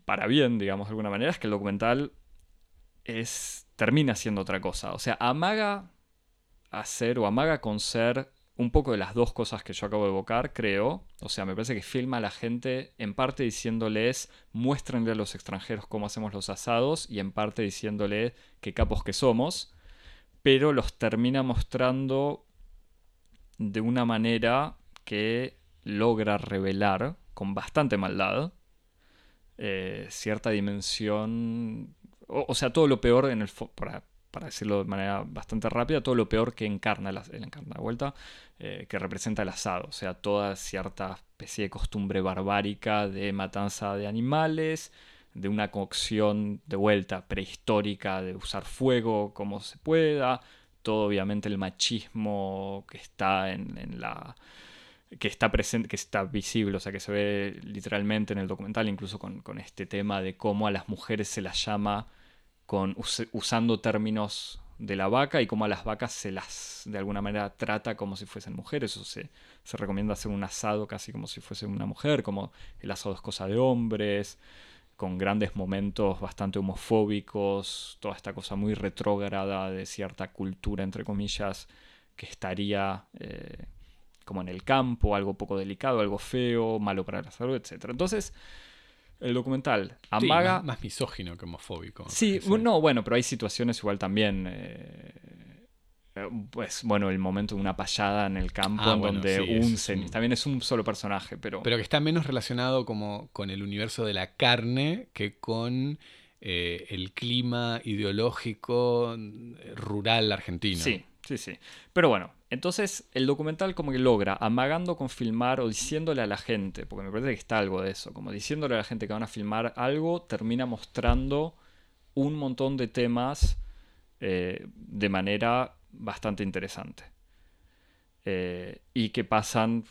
para bien, digamos de alguna manera, es que el documental es termina siendo otra cosa. O sea, amaga hacer o amaga con ser un poco de las dos cosas que yo acabo de evocar, creo. O sea, me parece que filma a la gente en parte diciéndoles, muéstrenle a los extranjeros cómo hacemos los asados y en parte diciéndole qué capos que somos, pero los termina mostrando de una manera que logra revelar con bastante maldad eh, cierta dimensión o, sea, todo lo peor en el para, para decirlo de manera bastante rápida, todo lo peor que encarna la, encarna vuelta, eh, que representa el asado, o sea, toda cierta especie de costumbre barbárica de matanza de animales, de una cocción de vuelta prehistórica, de usar fuego como se pueda, todo obviamente el machismo que está en, la que está presente, que está visible, o sea, que se ve literalmente en el documental, incluso con, con este tema de cómo a las mujeres se las llama con, usando términos de la vaca y cómo a las vacas se las de alguna manera trata como si fuesen mujeres. O se, se recomienda hacer un asado casi como si fuese una mujer, como el asado es cosa de hombres, con grandes momentos bastante homofóbicos, toda esta cosa muy retrógrada de cierta cultura, entre comillas, que estaría eh, como en el campo, algo poco delicado, algo feo, malo para la salud, etc. Entonces, el documental amaga. más, misógino que homofóbico. Sí, no, bueno, pero hay situaciones igual también. Eh, eh, pues bueno, el momento de una payada en el campo ah, donde un, también es un solo personaje, pero. Pero que está menos relacionado como con el universo de la carne que con eh, el clima ideológico rural argentino. Sí, sí, sí. Pero bueno, entonces el documental como que logra, amagando con filmar o diciéndole a la gente, porque me parece que está algo de eso, como diciéndole a la gente que van a filmar algo, termina mostrando un montón de temas eh, de manera bastante interesante. Eh, y que pasan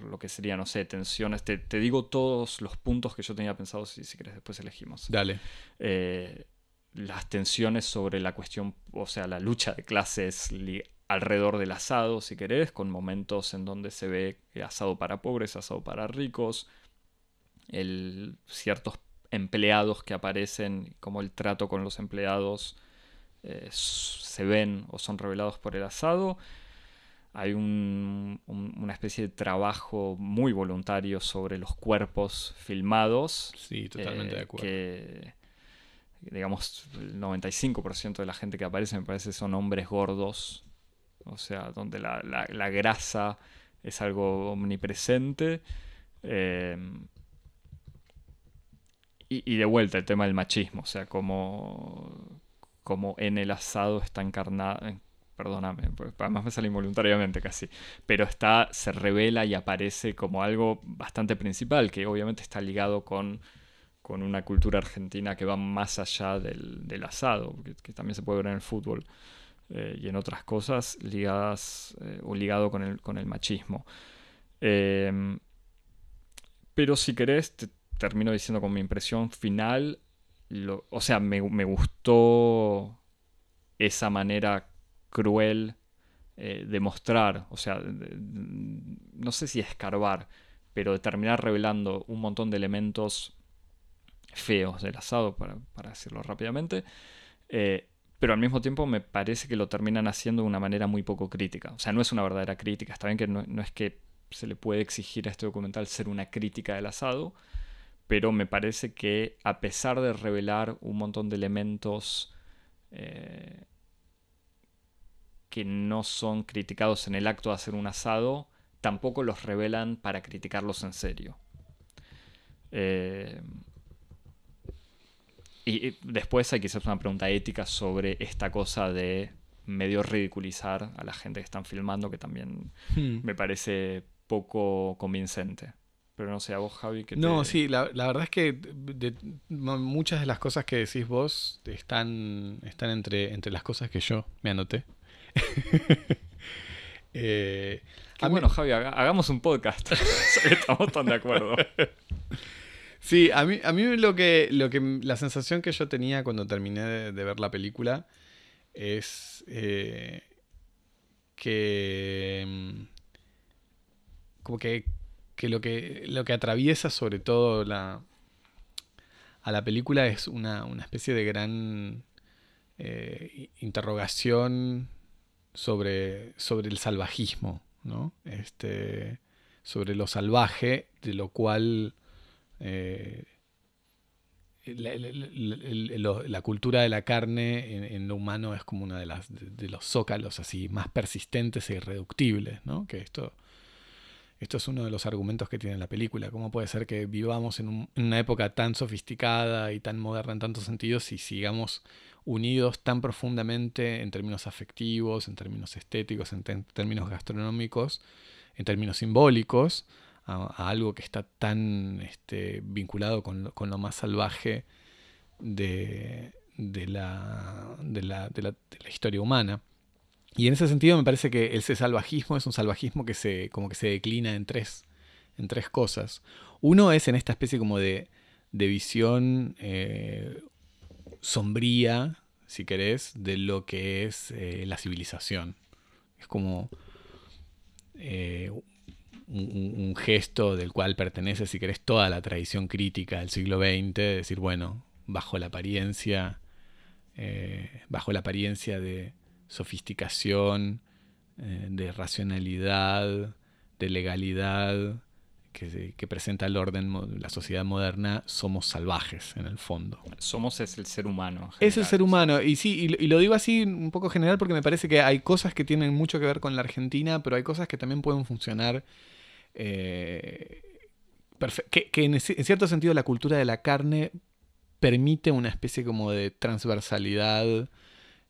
lo que sería, no sé, tensiones. Te, digo todos los puntos que yo tenía pensado, si, si quieres, después elegimos. Dale. Eh, las tensiones sobre la cuestión, o sea, la lucha de clases alrededor del asado, si querés, con momentos en donde se ve asado para pobres, asado para ricos, el, ciertos empleados que aparecen, como el trato con los empleados eh, se ven o son revelados por el asado. Hay una especie de trabajo muy voluntario sobre los cuerpos filmados. Sí, totalmente de acuerdo. Que, digamos, el 95% de la gente que aparece me parece son hombres gordos o sea, donde la, grasa es algo omnipresente. Eh, y, de vuelta el tema del machismo, o sea, como, como en el asado está encarnada, perdóname, pues, además me sale involuntariamente casi, pero está, se revela y aparece como algo bastante principal, que obviamente está ligado con, con una cultura argentina que va más allá del, asado, que, también se puede ver en el fútbol eh, y en otras cosas ligadas eh, o ligado con el, con el machismo. Em, pero si querés, te termino diciendo con mi impresión final, o sea, me, me gustó esa manera cruel eh, de mostrar, o sea, no sé si escarbar, pero de terminar revelando un montón de elementos feos del asado, para, decirlo rápidamente, pero al mismo tiempo me parece que lo terminan haciendo de una manera muy poco crítica. O sea, no es una verdadera crítica, está bien que no, es que se le puede exigir a este documental ser una crítica del asado, pero me parece que a pesar de revelar un montón de elementos eh, que no son criticados en el acto de hacer un asado, tampoco los revelan para criticarlos en serio. Eh, y, después hay quizás una pregunta ética sobre esta cosa de medio ridiculizar a la gente que están filmando, que también hmm. me parece poco convincente. Pero no sé, a vos, Javi, que No, sí, la, verdad es que muchas de las cosas que decís vos están, están entre, entre las cosas que yo me anoté. eh, bueno, Javi, hagamos un podcast. Estamos tan de acuerdo. Sí, a mí, a mí lo, que, lo que. La sensación que yo tenía cuando terminé de, ver la película es. Eh, que. Mm, como que, que, lo que lo que atraviesa sobre todo la, a la película es una, una especie de gran eh, interrogación sobre, sobre el salvajismo, ¿no? Este, sobre lo salvaje, de lo cual eh, la, cultura de la carne en, lo humano es como una de, las, de, los zócalos así más persistentes e irreductibles, ¿no? Que esto, esto es uno de los argumentos que tiene la película. ¿Cómo puede ser que vivamos en, en una época tan sofisticada y tan moderna en tantos sentidos y sigamos unidos tan profundamente en términos afectivos, en términos estéticos, en, términos gastronómicos, en términos simbólicos, a, algo que está tan este, vinculado con, lo más salvaje de, la, de, historia humana. Y en ese sentido me parece que ese salvajismo es un salvajismo que se, como que se declina en tres, en tres cosas. Uno es en esta especie como de, visión eh, sombría, si querés, de lo que es eh, la civilización. Es como eh, un, gesto del cual pertenece, si querés, toda la tradición crítica del siglo XX, de decir, bueno, bajo la apariencia, eh, bajo la apariencia de sofisticación, de racionalidad, de legalidad, que, presenta el orden, la sociedad moderna, somos salvajes en el fondo. Somos es el ser humano. es el ser humano. Y sí, y, lo digo así un poco general porque me parece que hay cosas que tienen mucho que ver con la Argentina, pero hay cosas que también pueden funcionar. Eh, que, en, cierto sentido la cultura de la carne permite una especie como de transversalidad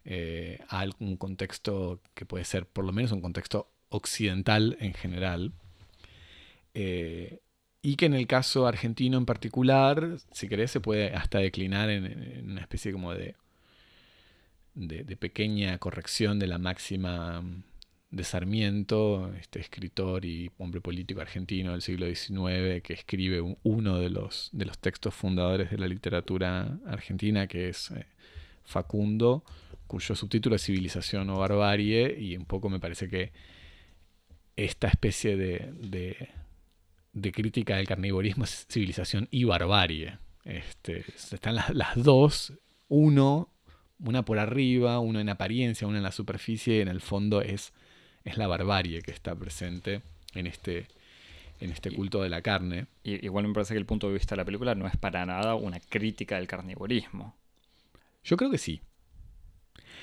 eh, a algún contexto que puede ser por lo menos un contexto occidental en general. Eh, y que en el caso argentino en particular, si querés, se puede hasta declinar en, una especie como de, de, pequeña corrección de la máxima de Sarmiento, este escritor y hombre político argentino del siglo XIX, que escribe uno de los, de los textos fundadores de la literatura argentina, que es eh, Facundo, cuyo subtítulo es Civilización o Barbarie, y un poco me parece que esta especie de de crítica del carnivorismo es civilización y barbarie. Este, están las, dos, uno, una por arriba, uno en apariencia, uno en la superficie, y en el fondo es, es la barbarie que está presente en este, en este culto de la carne. Y, igual me parece que el punto de vista de la película no es para nada una crítica del carnivorismo. Yo creo que sí.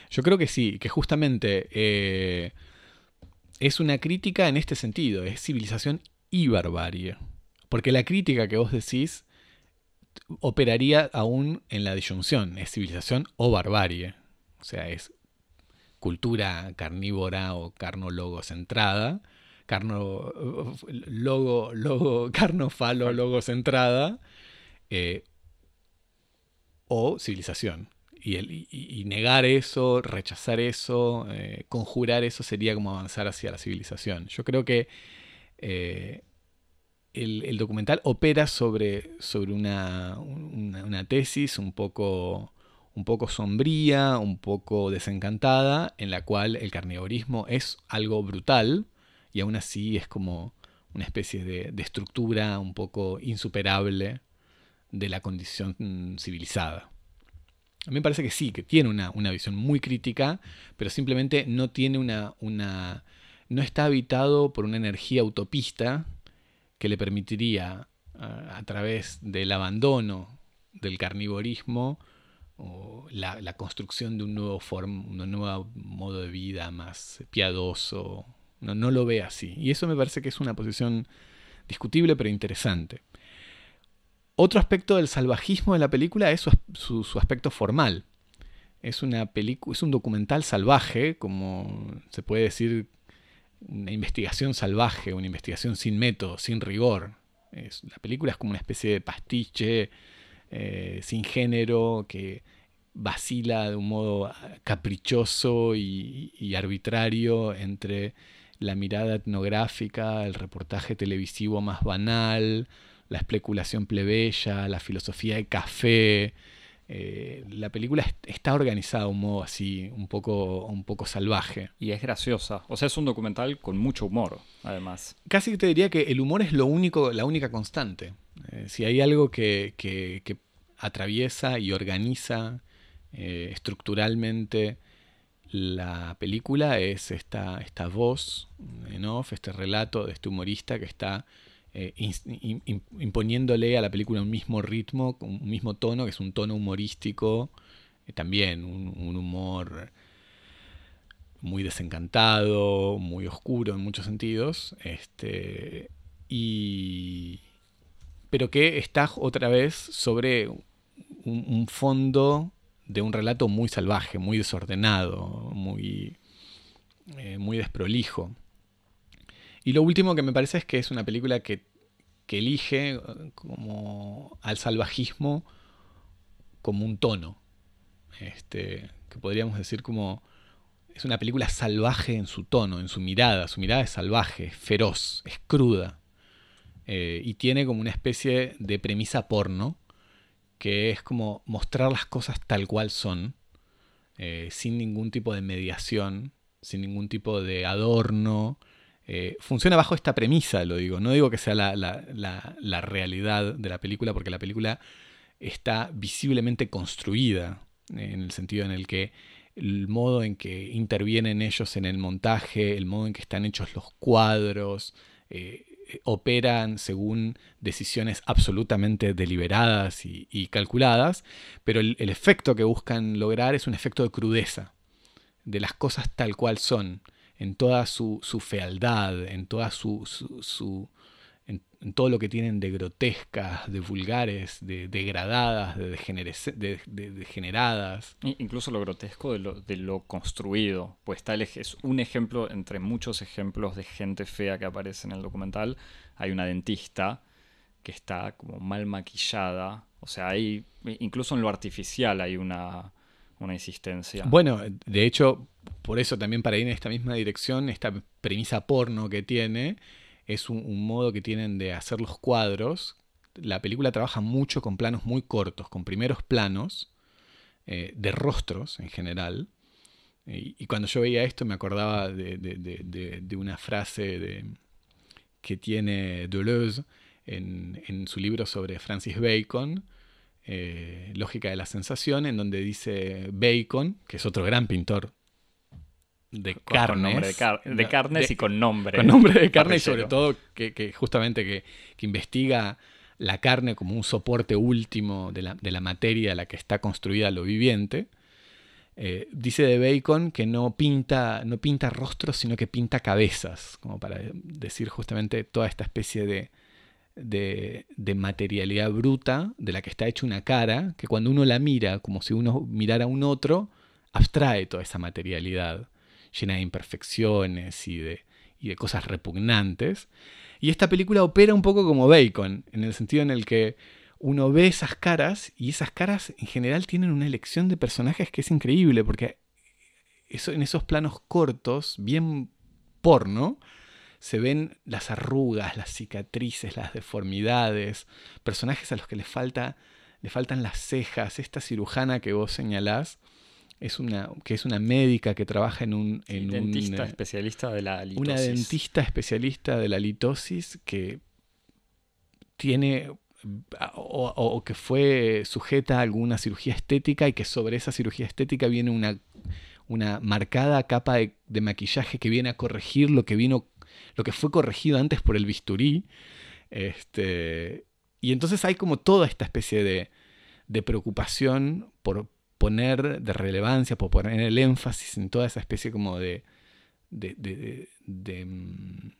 Yo creo que sí, que justamente eh, es una crítica en este sentido, es civilización y barbarie. Porque la crítica que vos decís operaría aún en la disyunción, es civilización o barbarie. o sea, es cultura carnívora o carnologocentrada, carno, logo, logo, carnofalo, logocentrada, eh, o civilización. Y, el, y, negar eso, rechazar eso, eh, conjurar eso sería como avanzar hacia la civilización. Yo creo que eh, el, documental opera sobre, sobre una, una, tesis un poco, un poco sombría, un poco desencantada, en la cual el carnivorismo es algo brutal y aún así es como una especie de, estructura un poco insuperable de la condición civilizada. A mí me parece que sí, que tiene una, una visión muy crítica, pero simplemente no tiene una, una. no está habitado por una energía utopista que le permitiría, a través del abandono del carnivorismo, o la, construcción de un nuevo, un nuevo modo de vida más piadoso. No, no lo ve así. Y eso me parece que es una posición discutible pero interesante. Otro aspecto del salvajismo de la película es su, su aspecto formal. Es, una es un documental salvaje, como se puede decir una investigación salvaje, una investigación sin método, sin rigor. la película es como una especie de pastiche eh, sin género que vacila de un modo caprichoso y, arbitrario entre la mirada etnográfica, el reportaje televisivo más banal, la especulación plebeya, la filosofía de café, eh, la película está organizada de un modo así, un poco, un poco salvaje. Y es graciosa. O sea, es un documental con mucho humor, además. Casi te diría que el humor es lo único, la única constante. Eh, si hay algo que, atraviesa y organiza eh, estructuralmente la película es esta, esta voz en este relato de este humorista que está eh, imponiéndole a la película un mismo ritmo, un mismo tono, que es un tono humorístico, también un, humor muy desencantado, muy oscuro en muchos sentidos, este, y, pero que está otra vez sobre un, fondo de un relato muy salvaje, muy desordenado, muy, eh, muy desprolijo. Y lo último que me parece es que es una película que, elige eh, como al salvajismo como un tono. Este, que podríamos decir como es una película salvaje en su tono, en su mirada. Su mirada es salvaje, es feroz, es cruda. Eh, y tiene como una especie de premisa porno, que es como mostrar las cosas tal cual son, eh, sin ningún tipo de mediación, sin ningún tipo de adorno, eh, funciona bajo esta premisa, lo digo. No digo que sea la, realidad de la película, porque la película está visiblemente construida, en el sentido en el que el modo en que intervienen ellos en el montaje, el modo en que están hechos los cuadros, operan según decisiones absolutamente deliberadas y, calculadas, pero el, efecto que buscan lograr es un efecto de crudeza, de las cosas tal cual son en toda su, fealdad, en toda su, su, todo lo que tienen de grotescas, de vulgares, de degradadas, de, de, degeneradas. Incluso lo grotesco de lo, de lo construido, pues tal es un ejemplo entre muchos ejemplos de gente fea que aparece en el documental. Hay una dentista que está como mal maquillada, o sea, hay, incluso en lo artificial hay una, una insistencia. Bueno, de hecho, por eso también para ir en esta misma dirección, esta premisa porno que tiene, es un, modo que tienen de hacer los cuadros. La película trabaja mucho con planos muy cortos, con primeros planos, eh, de rostros en general. Y, cuando yo veía esto me acordaba de, una frase que tiene Deleuze en, en su libro sobre Francis Bacon, eh, Lógica de la Sensación, en donde dice Bacon, que es otro gran pintor de carnes. de, carnes y con nombre. Con nombre de carne y sobre todo que, justamente que, investiga la carne como un soporte último de la, materia de la que está construida lo viviente. Eh, dice de Bacon que no pinta, no pinta rostros, sino que pinta cabezas, como para decir justamente toda esta especie de, de, materialidad bruta de la que está hecha una cara, que cuando uno la mira como si uno mirara a un otro, abstrae toda esa materialidad llena de imperfecciones y de, y de cosas repugnantes. Y esta película opera un poco como Bacon, en el sentido en el que uno ve esas caras y esas caras en general tienen una elección de personajes que es increíble, porque eso, en esos planos cortos, bien porno, se ven las arrugas, las cicatrices, las deformidades, personajes a los que les, falta, le faltan las cejas. Esta cirujana que vos señalás, es una, que es una médica que trabaja en un... En dentista especialista de la litosis. Una dentista especialista de la litosis que tiene o, que fue sujeta a alguna cirugía estética y que sobre esa cirugía estética viene una, una marcada capa de, de, maquillaje que viene a corregir lo que vino lo que fue corregido antes por el bisturí. Este, y entonces hay como toda esta especie de, de preocupación por poner de relevancia, por poner el énfasis en toda esa especie como de, de, de, de mm,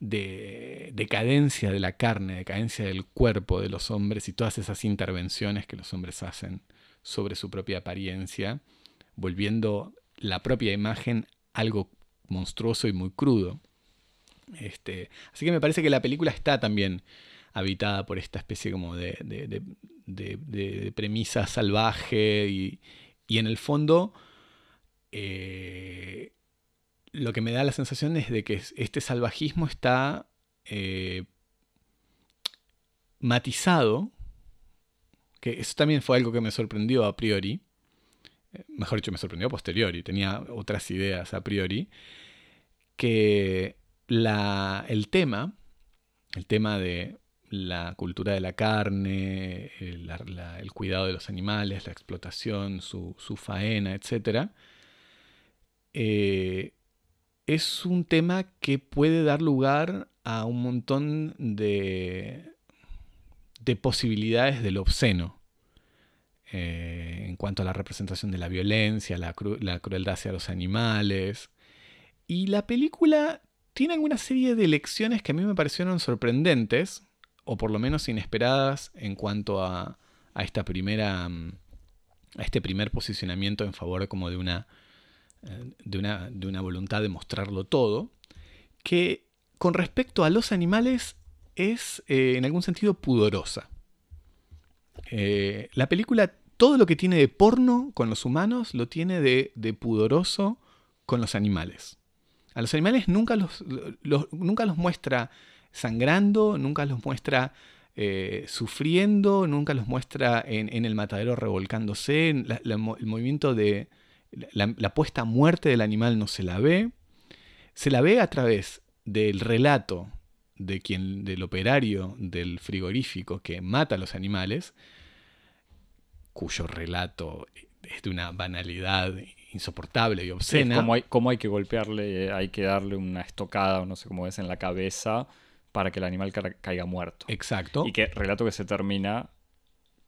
decadencia de la carne, decadencia del cuerpo de los hombres y todas esas intervenciones que los hombres hacen sobre su propia apariencia, volviendo la propia imagen algo monstruoso y muy crudo. Este, así que me parece que la película está también habitada por esta especie como de, de, premisa salvaje y, en el fondo eh, lo que me da la sensación es de que este salvajismo está eh, matizado, que eso también fue algo que me sorprendió a priori, eh, mejor dicho, me sorprendió a posteriori, tenía otras ideas a priori, que el tema, el tema de la cultura de la carne, el, cuidado de los animales, la explotación, su, faena, etc., eh, es un tema que puede dar lugar a un montón de, de posibilidades del obsceno. Eh, en cuanto a la representación de la violencia, la, la crueldad hacia los animales. Y la película tiene alguna serie de lecciones que a mí me parecieron sorprendentes, o por lo menos inesperadas en cuanto a, a esta primera mm, a este primer posicionamiento en favor como de una, eh, de una, de una voluntad de mostrarlo todo, que con respecto a los animales es eh, en algún sentido pudorosa. Eh, la película, todo lo que tiene de porno con los humanos, lo tiene de, de pudoroso con los animales. A los animales nunca los, nunca los muestra sangrando, nunca los muestra eh, sufriendo, nunca los muestra en, el matadero revolcándose, el movimiento de la, puesta a muerte del animal no se la ve. Se la ve a través del relato de quien, del operario del frigorífico que mata a los animales, cuyo relato es de una banalidad insoportable y obscena. como, hay, hay que golpearle, hay que darle una estocada o no sé cómo es en la cabeza para que el animal caiga muerto. Exacto. Y que relato que se termina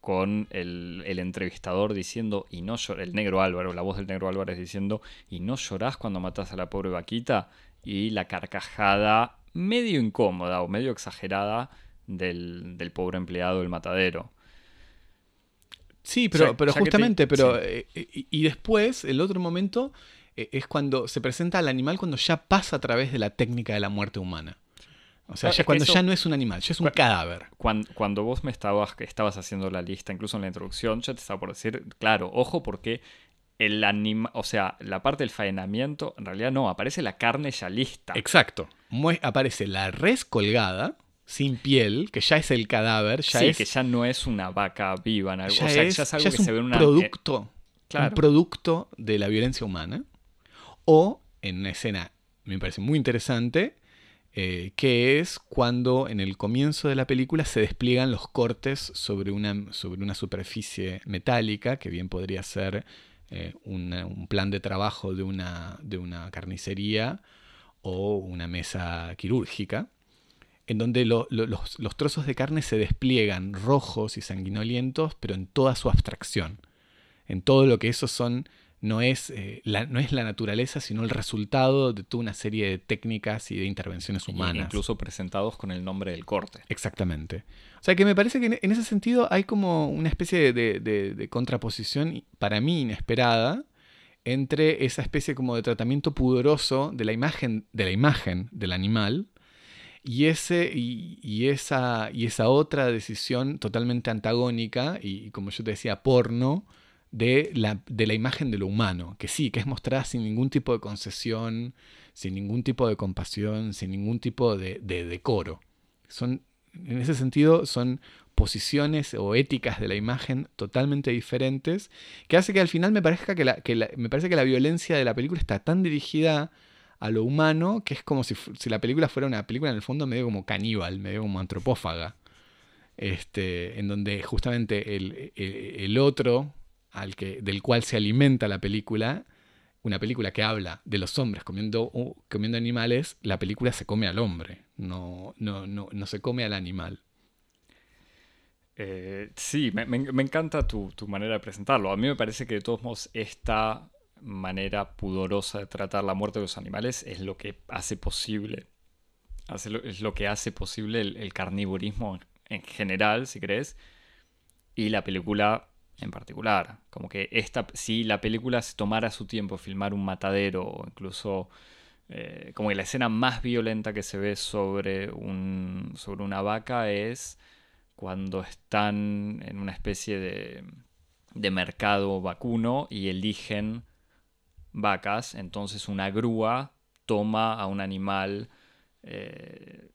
con el, entrevistador diciendo, y no el negro Álvaro, la voz del negro Álvarez diciendo, y no llorás cuando matas a la pobre vaquita, y la carcajada medio incómoda o medio exagerada del, del pobre empleado del matadero. Sí, pero, pero justamente, pero eh, y, después, el otro momento eh, es cuando se presenta al animal cuando ya pasa a través de la técnica de la muerte humana. O sea, ya cuando ya no es un animal, ya es un cadáver. Cuando, cuando, vos me estabas, estabas haciendo la lista, incluso en la introducción, ya te estaba por decir, claro, ojo porque el anima, o sea, la parte del faenamiento, en realidad no, aparece la carne ya lista. Exacto. aparece la res colgada, sin piel, que ya es el cadáver, ya sí, que ya no es una vaca viva, o sea, ya es algo que se ve en una producto, un producto de la violencia humana. O en una escena, me parece muy interesante, eh, que es cuando en el comienzo de la película se despliegan los cortes sobre una, sobre una superficie metálica, que bien podría ser eh, un plan de trabajo de una, de una carnicería o una mesa quirúrgica, en donde los, los trozos de carne se despliegan rojos y sanguinolientos, pero en toda su abstracción, en todo lo que esos son no es, eh, la, no es la naturaleza, sino el resultado de toda una serie de técnicas y de intervenciones humanas. Incluso presentados con el nombre del corte. Exactamente. O sea que me parece que en ese sentido hay como una especie de, contraposición, para mí inesperada, entre esa especie como de tratamiento pudoroso de la imagen, de la imagen del animal y, ese, y, esa, y esa otra decisión totalmente antagónica y, como yo te decía, porno, de la, de la imagen de lo humano, que sí, que es mostrada sin ningún tipo de concesión, sin ningún tipo de compasión, sin ningún tipo de, decoro. Son, en ese sentido, son posiciones o éticas de la imagen totalmente diferentes, que hace que al final me parezca que la, que me parece que la violencia de la película está tan dirigida a lo humano que es como si, si, la película fuera una película en el fondo medio como caníbal, medio como antropófaga, este, en donde justamente el, el otro al que, del cual se alimenta la película, una película que habla de los hombres comiendo, comiendo animales, la película se come al hombre, no, no, no, no se come al animal. Eh, sí, me, encanta tu, tu, manera de presentarlo. A mí me parece que de todos modos esta manera pudorosa de tratar la muerte de los animales es lo que hace posible, es lo que hace posible el carnivorismo en general, si crees, y la película en particular. Como que esta, si la película se tomara su tiempo filmar un matadero o incluso eh, como que la escena más violenta que se ve sobre, un, sobre una vaca es cuando están en una especie de, de mercado vacuno y eligen vacas, entonces una grúa toma a un animal eh,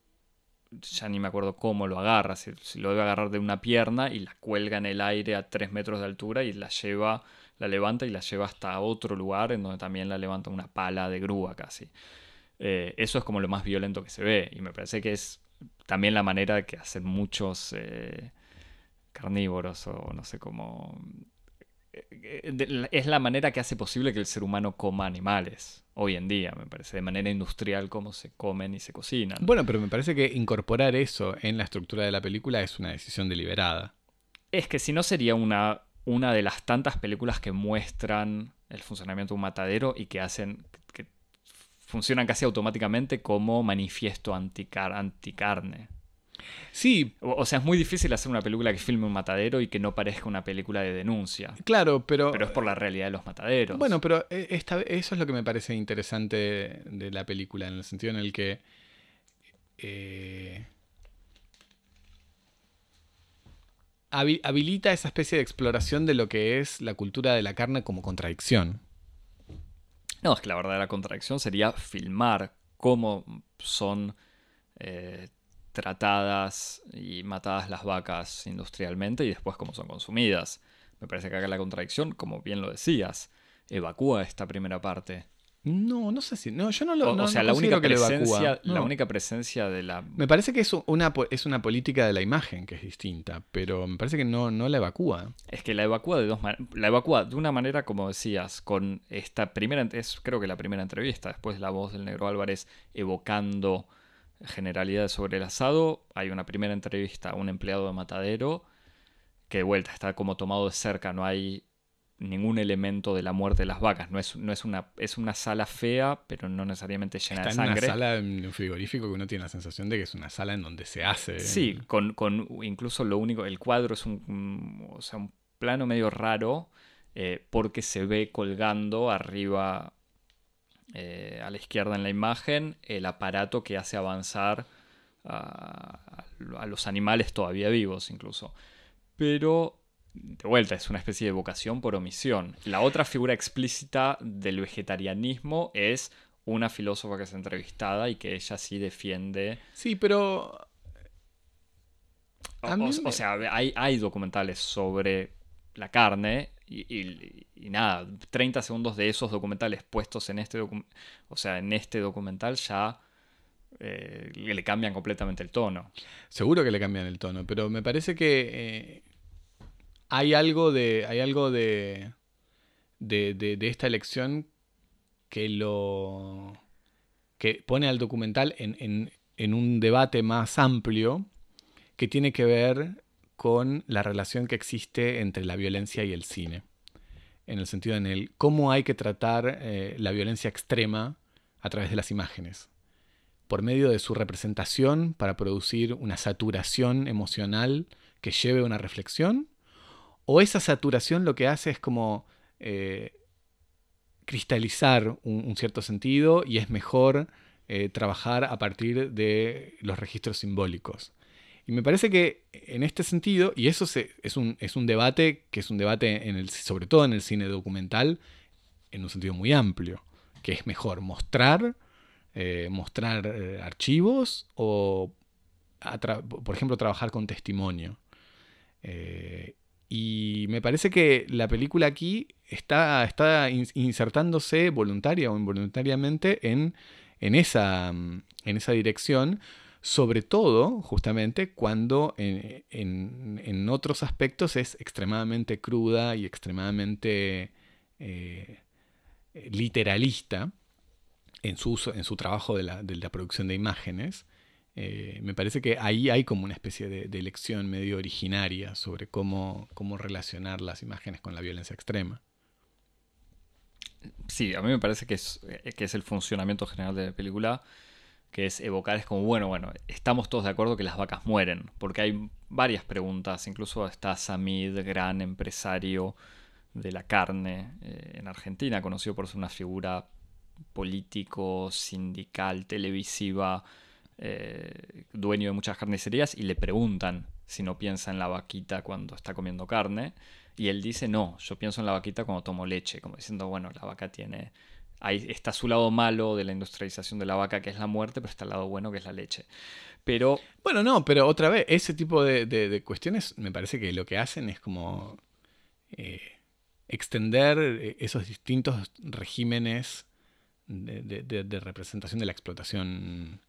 ya ni me acuerdo cómo lo agarra, si, lo debe agarrar de una pierna y la cuelga en el aire a 3 metros de altura y la lleva, la levanta y la lleva hasta otro lugar en donde también la levanta una pala de grúa casi. Eh, eso es como lo más violento que se ve y me parece que es también la manera que hacen muchos eh, carnívoros o no sé cómo... Eh, es la manera que hace posible que el ser humano coma animales hoy en día, me parece, de manera industrial cómo se comen y se cocinan. Bueno, pero me parece que incorporar eso en la estructura de la película es una decisión deliberada. Es que si no sería una, una de las tantas películas que muestran el funcionamiento de un matadero y que hacen que funcionan casi automáticamente como manifiesto anticar anticarne. Sí. O, sea, es muy difícil hacer una película que filme un matadero y que no parezca una película de denuncia. Claro, pero. Pero es por la realidad de los mataderos. Bueno, pero eh, esta, eso es lo que me parece interesante de la película, en el sentido en el que. Eh, habilita esa especie de exploración de lo que es la cultura de la carne como contradicción. No, es que la verdadera contradicción sería filmar cómo son eh, tratadas y matadas las vacas industrialmente y después cómo son consumidas. Me parece que acá la contradicción, como bien lo decías, evacúa esta primera parte. No, no sé si. No, yo no lo. O, sea, la única, presencia, la única presencia de la. Me parece que es una, es una política de la imagen que es distinta, pero me parece que no, no la evacúa. Es que la evacúa de dos La evacúa de una manera, como decías, con esta primera. Es creo que la primera entrevista, después la voz del Negro Álvarez evocando generalidades sobre el asado. Hay una primera entrevista a un empleado de matadero que de vuelta está como tomado de cerca, no hay ningún elemento de la muerte de las vacas. No es, no es, una, es una sala fea, pero no necesariamente llena de sangre. Es una sala en un frigorífico que uno tiene la sensación de que es una sala en donde se hace. Sí, con, con incluso lo único, el cuadro es un, o sea, un plano medio raro eh, porque se ve colgando arriba eh, a la izquierda en la imagen el aparato que hace avanzar a, los animales todavía vivos incluso. Pero, de vuelta, es una especie de vocación por omisión. La otra figura explícita del vegetarianismo es una filósofa que es entrevistada y que ella sí defiende. Sí, pero. O, sea, hay, hay documentales sobre la carne y, nada, 30 segundos de esos documentales puestos en este, o sea, en este documental ya eh, le cambian completamente el tono. Seguro que le cambian el tono, pero me parece que eh, hay algo de. hay algo de, de, esta elección que lo. que pone al documental en, en, en un debate más amplio que tiene que ver con la relación que existe entre la violencia y el cine. En el sentido en el cómo hay que tratar eh, la violencia extrema a través de las imágenes. Por medio de su representación para producir una saturación emocional que lleve a una reflexión. O esa saturación lo que hace es como eh, cristalizar un, cierto sentido y es mejor eh, trabajar a partir de los registros simbólicos. Y me parece que en este sentido, y eso es, un, es, un, debate que es un debate sobre todo en el cine documental, en un sentido muy amplio, que es mejor mostrar, eh, mostrar eh, archivos o, por ejemplo, trabajar con testimonio. Eh, y me parece que la película aquí está, está insertándose voluntaria o involuntariamente en, en, esa, en esa dirección, sobre todo justamente cuando en, otros aspectos es extremadamente cruda y extremadamente eh, literalista en su, en su trabajo de la, producción de imágenes. Eh, me parece que ahí hay como una especie de, de lección medio originaria sobre cómo, cómo relacionar las imágenes con la violencia extrema. Sí, a mí me parece que es, que es el funcionamiento general de la película que es evocar, es como, bueno, bueno, estamos todos de acuerdo que las vacas mueren, porque hay varias preguntas, incluso está Samid, gran empresario de la carne eh, en Argentina, conocido por ser una figura político, sindical, televisiva, eh, dueño de muchas carnicerías, y le preguntan si no piensa en la vaquita cuando está comiendo carne, y él dice, no, yo pienso en la vaquita cuando tomo leche, como diciendo, bueno, la vaca tiene Ahí está su lado malo de la industrialización de la vaca, que es la muerte, pero está el lado bueno, que es la leche. Pero. Bueno, no, pero otra vez, ese tipo de, cuestiones me parece que lo que hacen es como. Eh, extender eh, esos distintos regímenes de, representación de la explotación.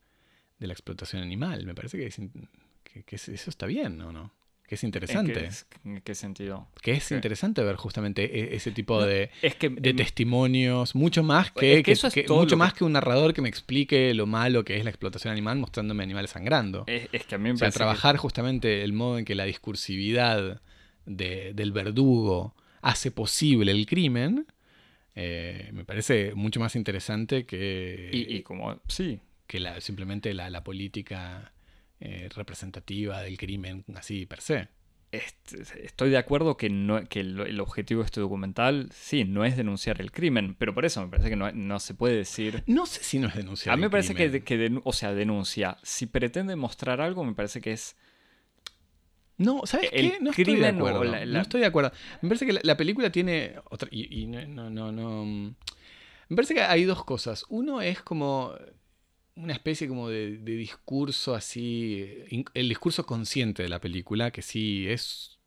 de la explotación animal. Me parece que, que eso está bien, ¿o no? Que es interesante. ¿En qué, sentido? Que es interesante ver justamente e, ese tipo de, de testimonios, mucho más que, mucho más que un narrador que me explique lo malo que es la explotación animal mostrándome animales sangrando. Es, que a mí me o sea, trabajar justamente el modo en que la discursividad del verdugo hace posible el crimen, eh, me parece mucho más interesante que... Y, como, sí. Que la, simplemente la, la política eh, representativa del crimen así per se. Estoy de acuerdo que, no, que el, objetivo de este documental, sí, no es denunciar el crimen, pero por eso me parece que no, se puede decir... No sé si no es denunciar. A mí me parece que, o sea, denuncia. Si pretende mostrar algo, me parece que es... No, ¿sabes qué? No estoy de acuerdo. No estoy de acuerdo. Me parece que la, película tiene otra... Y, y no, no, no... Me parece que hay dos cosas. Uno es como una especie como de, discurso así, el discurso consciente de la película, que sí es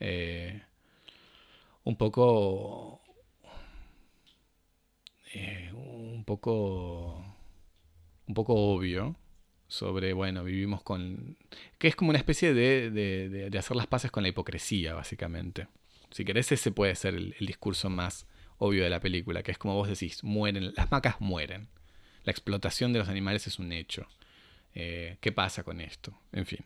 eh, un poco... Eh, un poco... un poco obvio sobre, bueno, vivimos con... que es como una especie de, de, hacer las paces con la hipocresía, básicamente. Si querés, ese puede ser el discurso más obvio de la película, que es como vos decís, mueren, las macas mueren la explotación de los animales es un hecho. Eh, ¿Qué pasa con esto? En fin.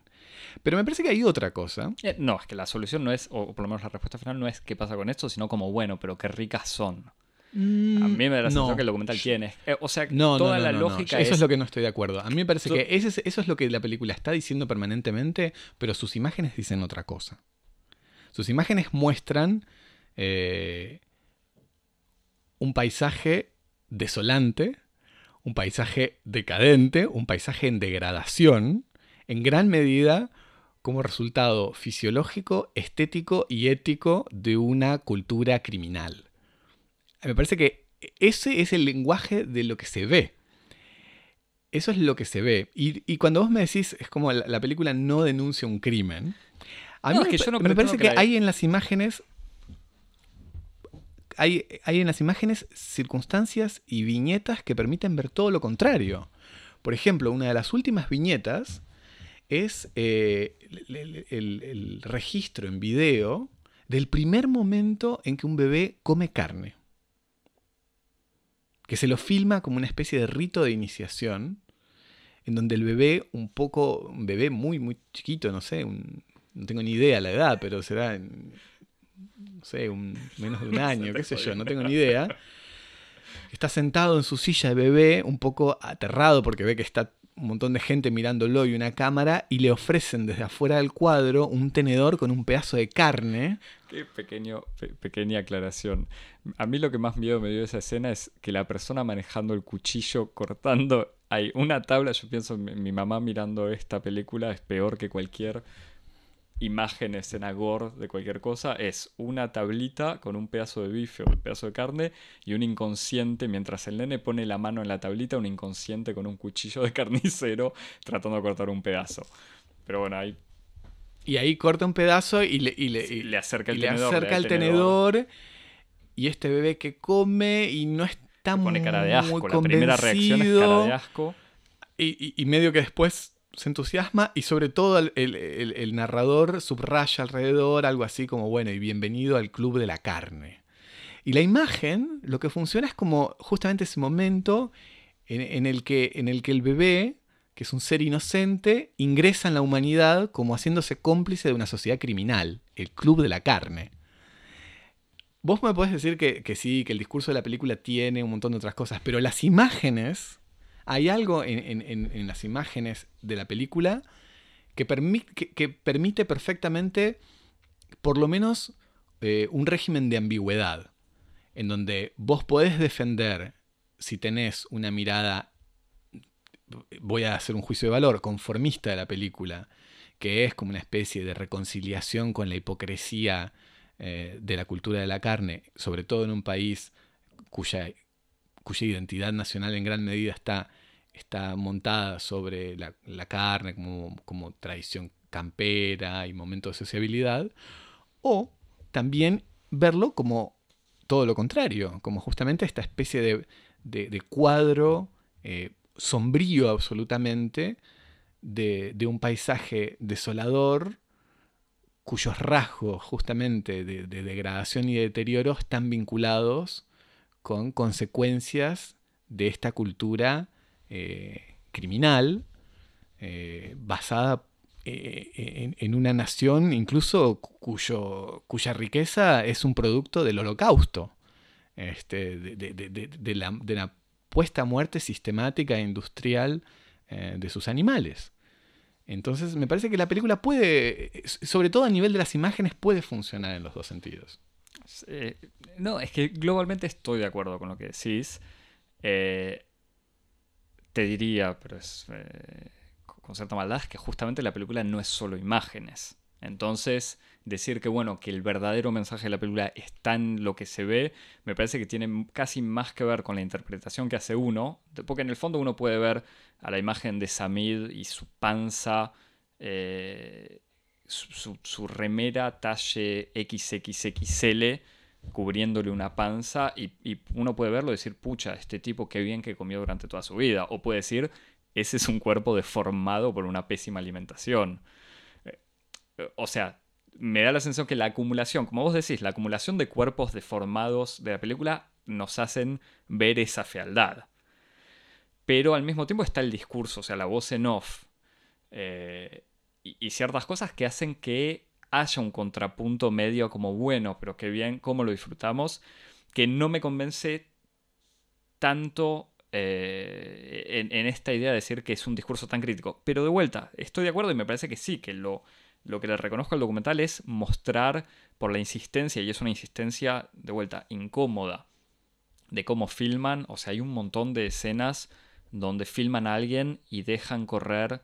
Pero me parece que hay otra cosa. Eh, no, es que la solución no es, o por lo menos la respuesta final no es qué pasa con esto, sino como, bueno, pero qué ricas son. Mm, a mí me da la sensación que el documental tiene. Eh, o sea, toda la lógica Eso es... lo que no estoy de acuerdo. A mí me parece que eso es lo que la película está diciendo permanentemente, pero sus imágenes dicen otra cosa. Sus imágenes muestran un paisaje desolante un paisaje decadente, un paisaje en degradación, en gran medida como resultado fisiológico, estético y ético de una cultura criminal. Me parece que ese es el lenguaje de lo que se ve. Eso es lo que se ve. Y, cuando vos me decís, es como la, película no denuncia un crimen. A mí me, que me parece que, hay en las imágenes hay, en las imágenes circunstancias y viñetas que permiten ver todo lo contrario. Por ejemplo, una de las últimas viñetas es eh, el, registro en video del primer momento en que un bebé come carne. Que se lo filma como una especie de rito de iniciación, en donde el bebé, un poco, un bebé muy, muy chiquito, no sé, no tengo ni idea la edad, pero será no sé, un, menos de un año, qué sé yo, no tengo ni idea. Está sentado en su silla de bebé, un poco aterrado porque ve que está un montón de gente mirándolo y una cámara y le ofrecen desde afuera del cuadro un tenedor con un pedazo de carne. Qué pequeño, pequeña aclaración. A mí lo que más miedo me dio esa escena es que la persona manejando el cuchillo, cortando, hay una tabla, yo pienso, mi mamá mirando esta película es peor que cualquier imágenes en gore de cualquier cosa es una tablita con un pedazo de bife o un pedazo de carne y un inconsciente, mientras el nene pone la mano en la tablita, un inconsciente con un cuchillo de carnicero tratando de cortar un pedazo. Pero bueno, ahí... Y ahí corta un pedazo y le, le, acerca el tenedor. acerca el tenedor, y este bebé que come y no está pone cara de asco. La primera reacción es cara de asco. y medio que después se entusiasma y sobre todo el, narrador subraya alrededor algo así como, bueno, y bienvenido al club de la carne. Y la imagen lo que funciona es como justamente ese momento en, el, que, en el que el bebé, que es un ser inocente, ingresa en la humanidad como haciéndose cómplice de una sociedad criminal, el club de la carne. Vos me podés decir que, que sí, que el discurso de la película tiene un montón de otras cosas, pero las imágenes hay algo en, las imágenes de la película que, permite perfectamente, por lo menos, eh, un régimen de ambigüedad, en donde vos podés defender, si tenés una mirada, voy a hacer un juicio de valor, conformista de la película, que es como una especie de reconciliación con la hipocresía eh, de la cultura de la carne, sobre todo en un país cuya cuya identidad nacional en gran medida está, está montada sobre la, carne como, tradición campera y momento de sociabilidad, o también verlo como todo lo contrario, como justamente esta especie de, cuadro eh, sombrío absolutamente de, de, un paisaje desolador cuyos rasgos justamente de, degradación y deterioro están vinculados con consecuencias de esta cultura eh, criminal eh, basada eh, en, una nación incluso cuyo, cuya riqueza es un producto del holocausto, este, de, la, puesta a muerte sistemática e industrial de sus animales. Entonces me parece que la película puede, sobre todo a nivel de las imágenes, puede funcionar en los dos sentidos. Eh, no, es que globalmente estoy de acuerdo con lo que decís. Eh, te diría, pero es eh, con cierta maldad, que justamente la película no es solo imágenes. Entonces, decir que bueno, que el verdadero mensaje de la película está en lo que se ve, me parece que tiene casi más que ver con la interpretación que hace uno, porque en el fondo uno puede ver a la imagen de Samid y su panza su, remera talle XXXL cubriéndole una panza y, uno puede verlo y decir, pucha, este tipo qué bien que comió durante toda su vida. O puede decir, ese es un cuerpo deformado por una pésima alimentación. Eh, o sea, me da la sensación que la acumulación, como vos decís, la acumulación de cuerpos deformados de la película nos hacen ver esa fealdad. Pero al mismo tiempo está el discurso, o sea, la voz en off. Eh, y, ciertas cosas que hacen que haya un contrapunto medio como bueno, pero que bien, cómo lo disfrutamos, que no me convence tanto eh, en, esta idea de decir que es un discurso tan crítico. Pero de vuelta, estoy de acuerdo y me parece que sí, que lo, lo que le reconozco al documental es mostrar por la insistencia, y es una insistencia de vuelta incómoda, de cómo filman, o sea, hay un montón de escenas donde filman a alguien y dejan correr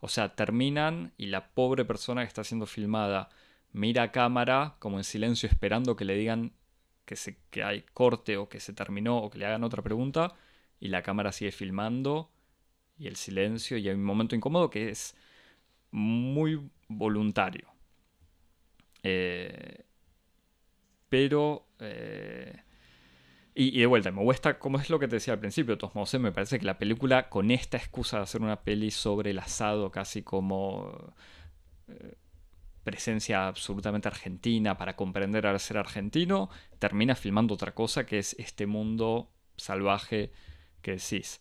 o sea, terminan y la pobre persona que está siendo filmada mira a cámara como en silencio esperando que le digan que, se, que hay corte o que se terminó o que le hagan otra pregunta y la cámara sigue filmando y el silencio y hay un momento incómodo que es muy voluntario. Eh, pero eh, y, de vuelta, me gusta, como es lo que te decía al principio, Tosmose, me parece que la película, con esta excusa de hacer una peli sobre el asado, casi como eh, presencia absolutamente argentina para comprender al ser argentino, termina filmando otra cosa que es este mundo salvaje que decís.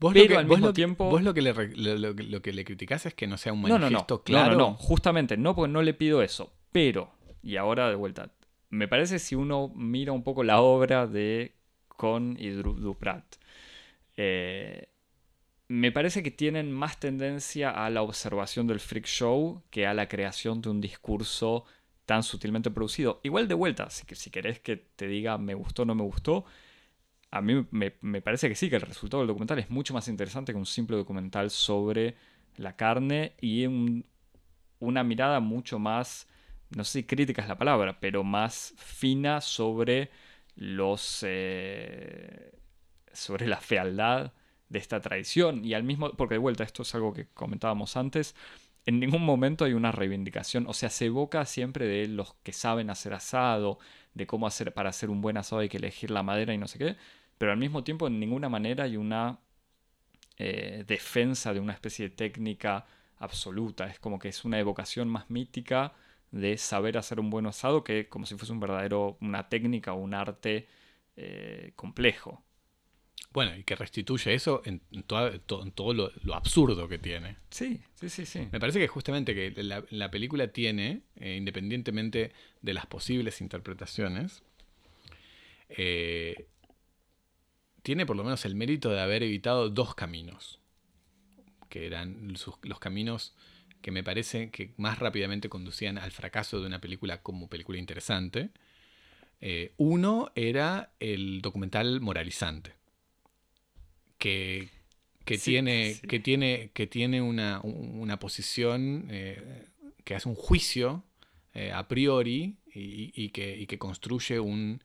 Vos Pero lo que, al mismo tiempo. Vos lo que, le, lo, que le criticás es que no sea un manifiesto claro. No, no, no, justamente no, porque no le pido eso. Pero, y ahora de vuelta, me parece si uno mira un poco la obra de Con y Duprat, eh, me parece que tienen más tendencia a la observación del freak show que a la creación de un discurso tan sutilmente producido. Igual de vuelta, si, si querés que te diga me gustó o no me gustó, a mí me, parece que sí, que el resultado del documental es mucho más interesante que un simple documental sobre la carne y una mirada mucho más, no sé si crítica es la palabra, pero más fina sobre los... Eh, sobre la fealdad de esta tradición. Y al mismo, porque de vuelta esto es algo que comentábamos antes, en ningún momento hay una reivindicación, o sea, se evoca siempre de los que saben hacer asado, de cómo hacer para hacer un buen asado hay que elegir la madera y no sé qué, pero al mismo tiempo en ninguna manera hay una eh, defensa de una especie de técnica absoluta, es como que es una evocación más mítica de saber hacer un buen asado que como si fuese un verdadero, una técnica o un arte eh, complejo. Bueno, y que restituye eso en, todo lo, absurdo que tiene. Sí, sí, sí, sí. Me parece que justamente que la, película tiene, eh, independientemente de las posibles interpretaciones, eh, tiene por lo menos el mérito de haber evitado dos caminos, que eran los caminos que me parece que más rápidamente conducían al fracaso de una película como película interesante. Eh, uno era el documental moralizante que, tiene, que tiene, que tiene una, posición eh, que hace un juicio eh, a priori y, que, construye un,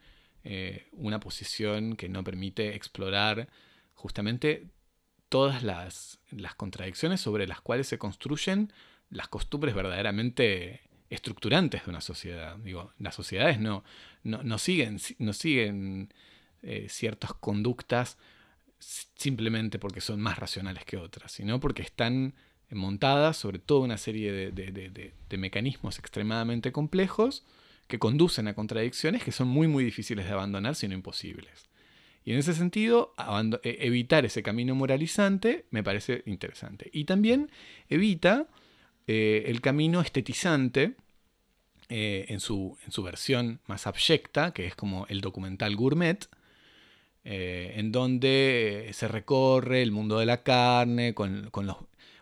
una posición que no permite explorar justamente todas las, contradicciones sobre las cuales se construyen las costumbres verdaderamente estructurantes de una sociedad. Digo, las sociedades no, no, siguen, no siguen ciertas conductas simplemente porque son más racionales que otras, sino porque están montadas sobre toda una serie de, mecanismos extremadamente complejos que conducen a contradicciones que son muy muy difíciles de abandonar, sino imposibles. Y en ese sentido, e, evitar ese camino moralizante me parece interesante. Y también evita eh, el camino estetizante eh, en, su, en su versión más abyecta, que es como el documental gourmet, eh, en donde se recorre el mundo de la carne, con, los,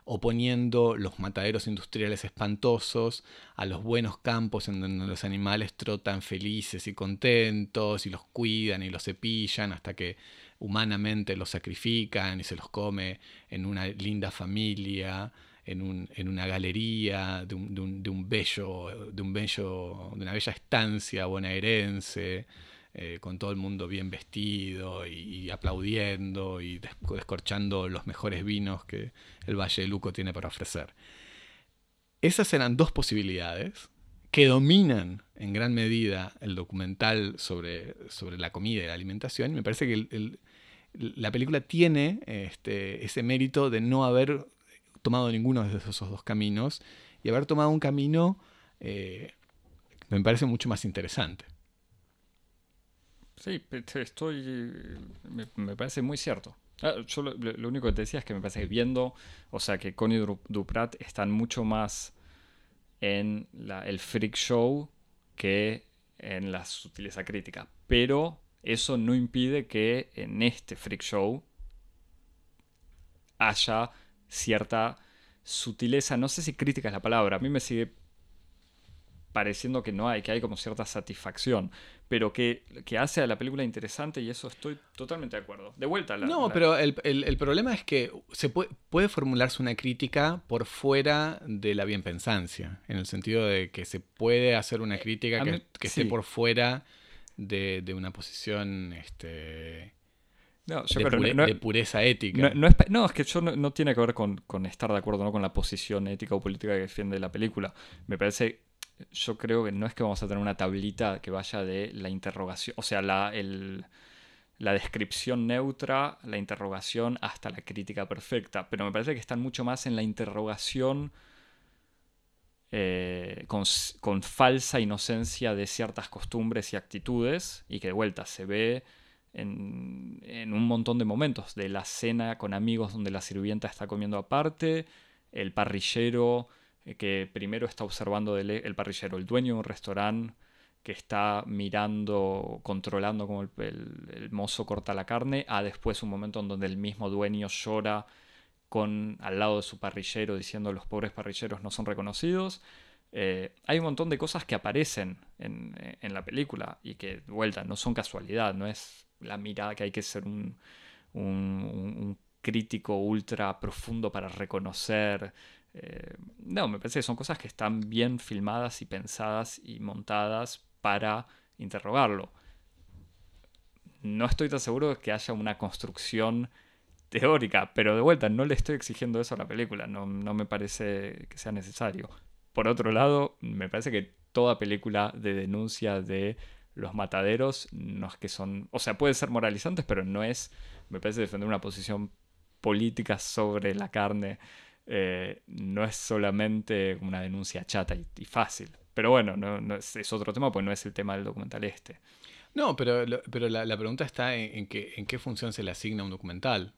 oponiendo los mataderos industriales espantosos a los buenos campos en donde los animales trotan felices y contentos y los cuidan y los cepillan hasta que humanamente los sacrifican y se los come en una linda familia. En, una galería de un, de un, bello, de un bello, de una bella estancia bonaerense, eh, con todo el mundo bien vestido y, aplaudiendo y descorchando los mejores vinos que el Valle de Luco tiene para ofrecer. Esas eran dos posibilidades que dominan en gran medida el documental sobre, sobre la comida y la alimentación. Me parece que la película tiene este, ese mérito de no haber tomado ninguno de esos dos caminos y haber tomado un camino eh, me parece mucho más interesante. Sí, estoy. Me, parece muy cierto. Ah, yo lo, único que te decía es que me parece que viendo, o sea, que Connie Duprat están mucho más en el freak show que en la sutileza crítica. Pero eso no impide que en este freak show haya cierta sutileza. No sé si crítica es la palabra. A mí me sigue pareciendo que no hay, que hay como cierta satisfacción, pero que, hace a la película interesante y eso estoy totalmente de acuerdo. De vuelta. La, no, pero el, problema es que se puede, puede, formularse una crítica por fuera de la bienpensancia, en el sentido de que se puede hacer una crítica que, esté por fuera de, una posición... Este, no, de, pureza ética. No, es, que yo no, tiene que ver con, con, estar de acuerdo ¿no? con la posición ética o política que defiende la película. Me parece yo creo que no es que vamos a tener una tablita que vaya de la interrogación, o sea, la, la descripción neutra, la interrogación hasta la crítica perfecta, pero me parece que están mucho más en la interrogación eh, con, falsa inocencia de ciertas costumbres y actitudes, y que de vuelta se ve en, en un montón de momentos, de la cena con amigos donde la sirvienta está comiendo aparte, el parrillero eh, que primero está observando el, parrillero, el dueño de un restaurante que está mirando, controlando como el, mozo corta la carne, a después un momento en donde el mismo dueño llora con al lado de su parrillero diciendo los pobres parrilleros no son reconocidos. Eh, hay un montón de cosas que aparecen en, la película y que, de vuelta, no son casualidad, no es la mirada que hay que ser un, un, crítico ultra profundo para reconocer. Eh, no, me parece que son cosas que están bien filmadas y pensadas y montadas para interrogarlo. No estoy tan seguro de que haya una construcción teórica, pero de vuelta, no le estoy exigiendo eso a la película, no, no me parece que sea necesario. Por otro lado, me parece que toda película de denuncia de los mataderos no es que son, o sea, puede ser moralizantes, pero no es, me parece defender una posición política sobre la carne, eh, no es solamente una denuncia chata y, fácil. Pero bueno, no, es, otro tema, pues no es el tema del documental este. No, pero, pero la, pregunta está en, en qué función se le asigna un documental.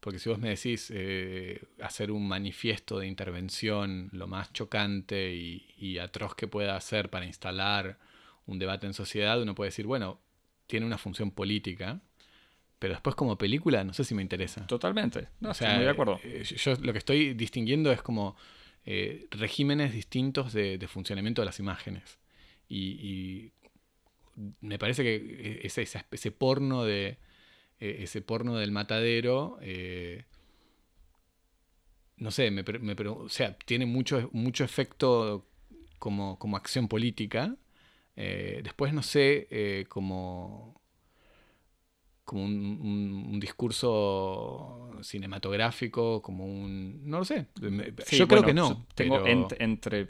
Porque si vos me decís eh, hacer un manifiesto de intervención lo más chocante y, atroz que pueda hacer para instalar un debate en sociedad, uno puede decir, bueno, tiene una función política, pero después como película no sé si me interesa. Totalmente, no, estoy muy de acuerdo. Eh, yo lo que estoy distinguiendo es como eh, regímenes distintos de, funcionamiento de las imágenes. Y, me parece que ese, ese porno de e-, ese porno del matadero, eh, no sé, me, o sea, tiene mucho, mucho efecto como, como acción política. Eh, después, no sé, eh, como, como un, discurso cinematográfico, como un... No lo sé. Yo creo que no. Tengo entre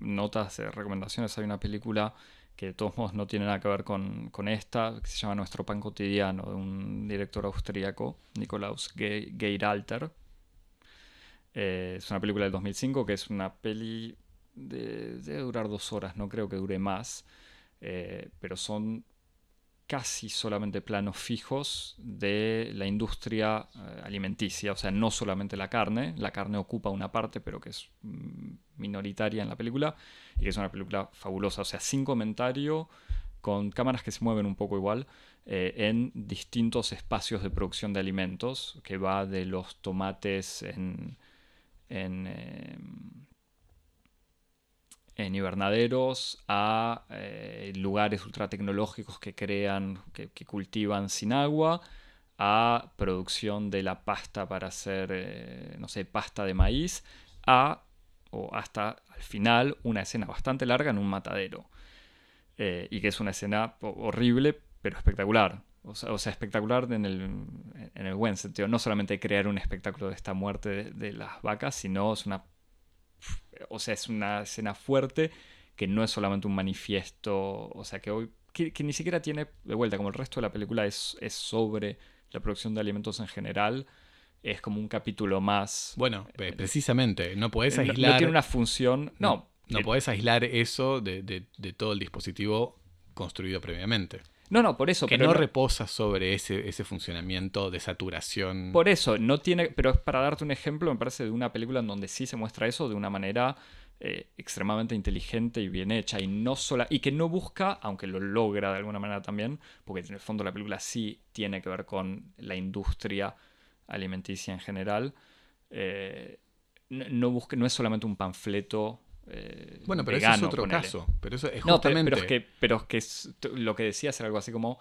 notas de recomendaciones hay una película que de todos modos no tiene nada que ver con, esta, que se llama Nuestro Pan Cotidiano, de un director austríaco, Nikolaus Geiralter. Eh, es una película del 2005 que es una peli de, debe durar dos horas, no creo que dure más, eh, pero son casi solamente planos fijos de la industria eh, alimenticia, o sea, no solamente la carne, la carne ocupa una parte, pero que es mm, minoritaria en la película, y que es una película fabulosa, o sea, sin comentario, con cámaras que se mueven un poco igual, eh, en distintos espacios de producción de alimentos, que va de los tomates en... en invernaderos a eh, lugares ultra tecnológicos que crean, que, cultivan sin agua, a producción de la pasta para hacer, eh, no sé, pasta de maíz, a, o hasta al final, una escena bastante larga en un matadero. Eh, y que es una escena horrible, pero espectacular. O sea, espectacular en el, en el, buen sentido. No solamente crear un espectáculo de esta muerte de, de las vacas, sino es una o sea, es una escena fuerte que no es solamente un manifiesto, o sea, que hoy, que, ni siquiera tiene, de vuelta, como el resto de la película es, es sobre la producción de alimentos en general, es como un capítulo más. Bueno, precisamente, no puedes aislar. No, tiene una función. No. No, puedes aislar eso de, de, todo el dispositivo construido previamente. No, no, por eso. Que no, reposa sobre ese, ese funcionamiento de saturación. Por eso, no tiene. Pero es para darte un ejemplo, me parece, de una película en donde sí se muestra eso de una manera eh, extremadamente inteligente y bien hecha. Y no sola. Y que no busca, aunque lo logra de alguna manera también, porque en el fondo la película sí tiene que ver con la industria alimenticia en general. Eh, no, busca, no es solamente un panfleto eh, bueno, pero eso es otro caso. Pero eso es justamente... pero, es que, pero es que lo que decía es algo así como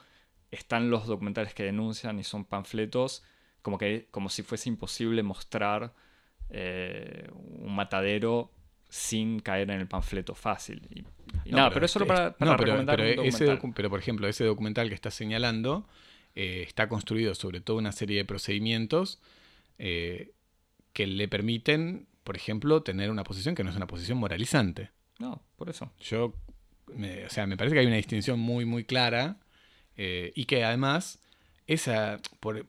están los documentales que denuncian y son panfletos, como que como si fuese imposible mostrar eh, un matadero sin caer en el panfleto fácil. Y, nada, pero, es solo para, recomendar pero, por ejemplo, ese documental que estás señalando eh, está construido sobre toda una serie de procedimientos que le permiten por ejemplo, tener una posición que no es una posición moralizante. No, por eso. Yo, o sea, me parece que hay una distinción muy, muy clara eh, y que además, esa, por,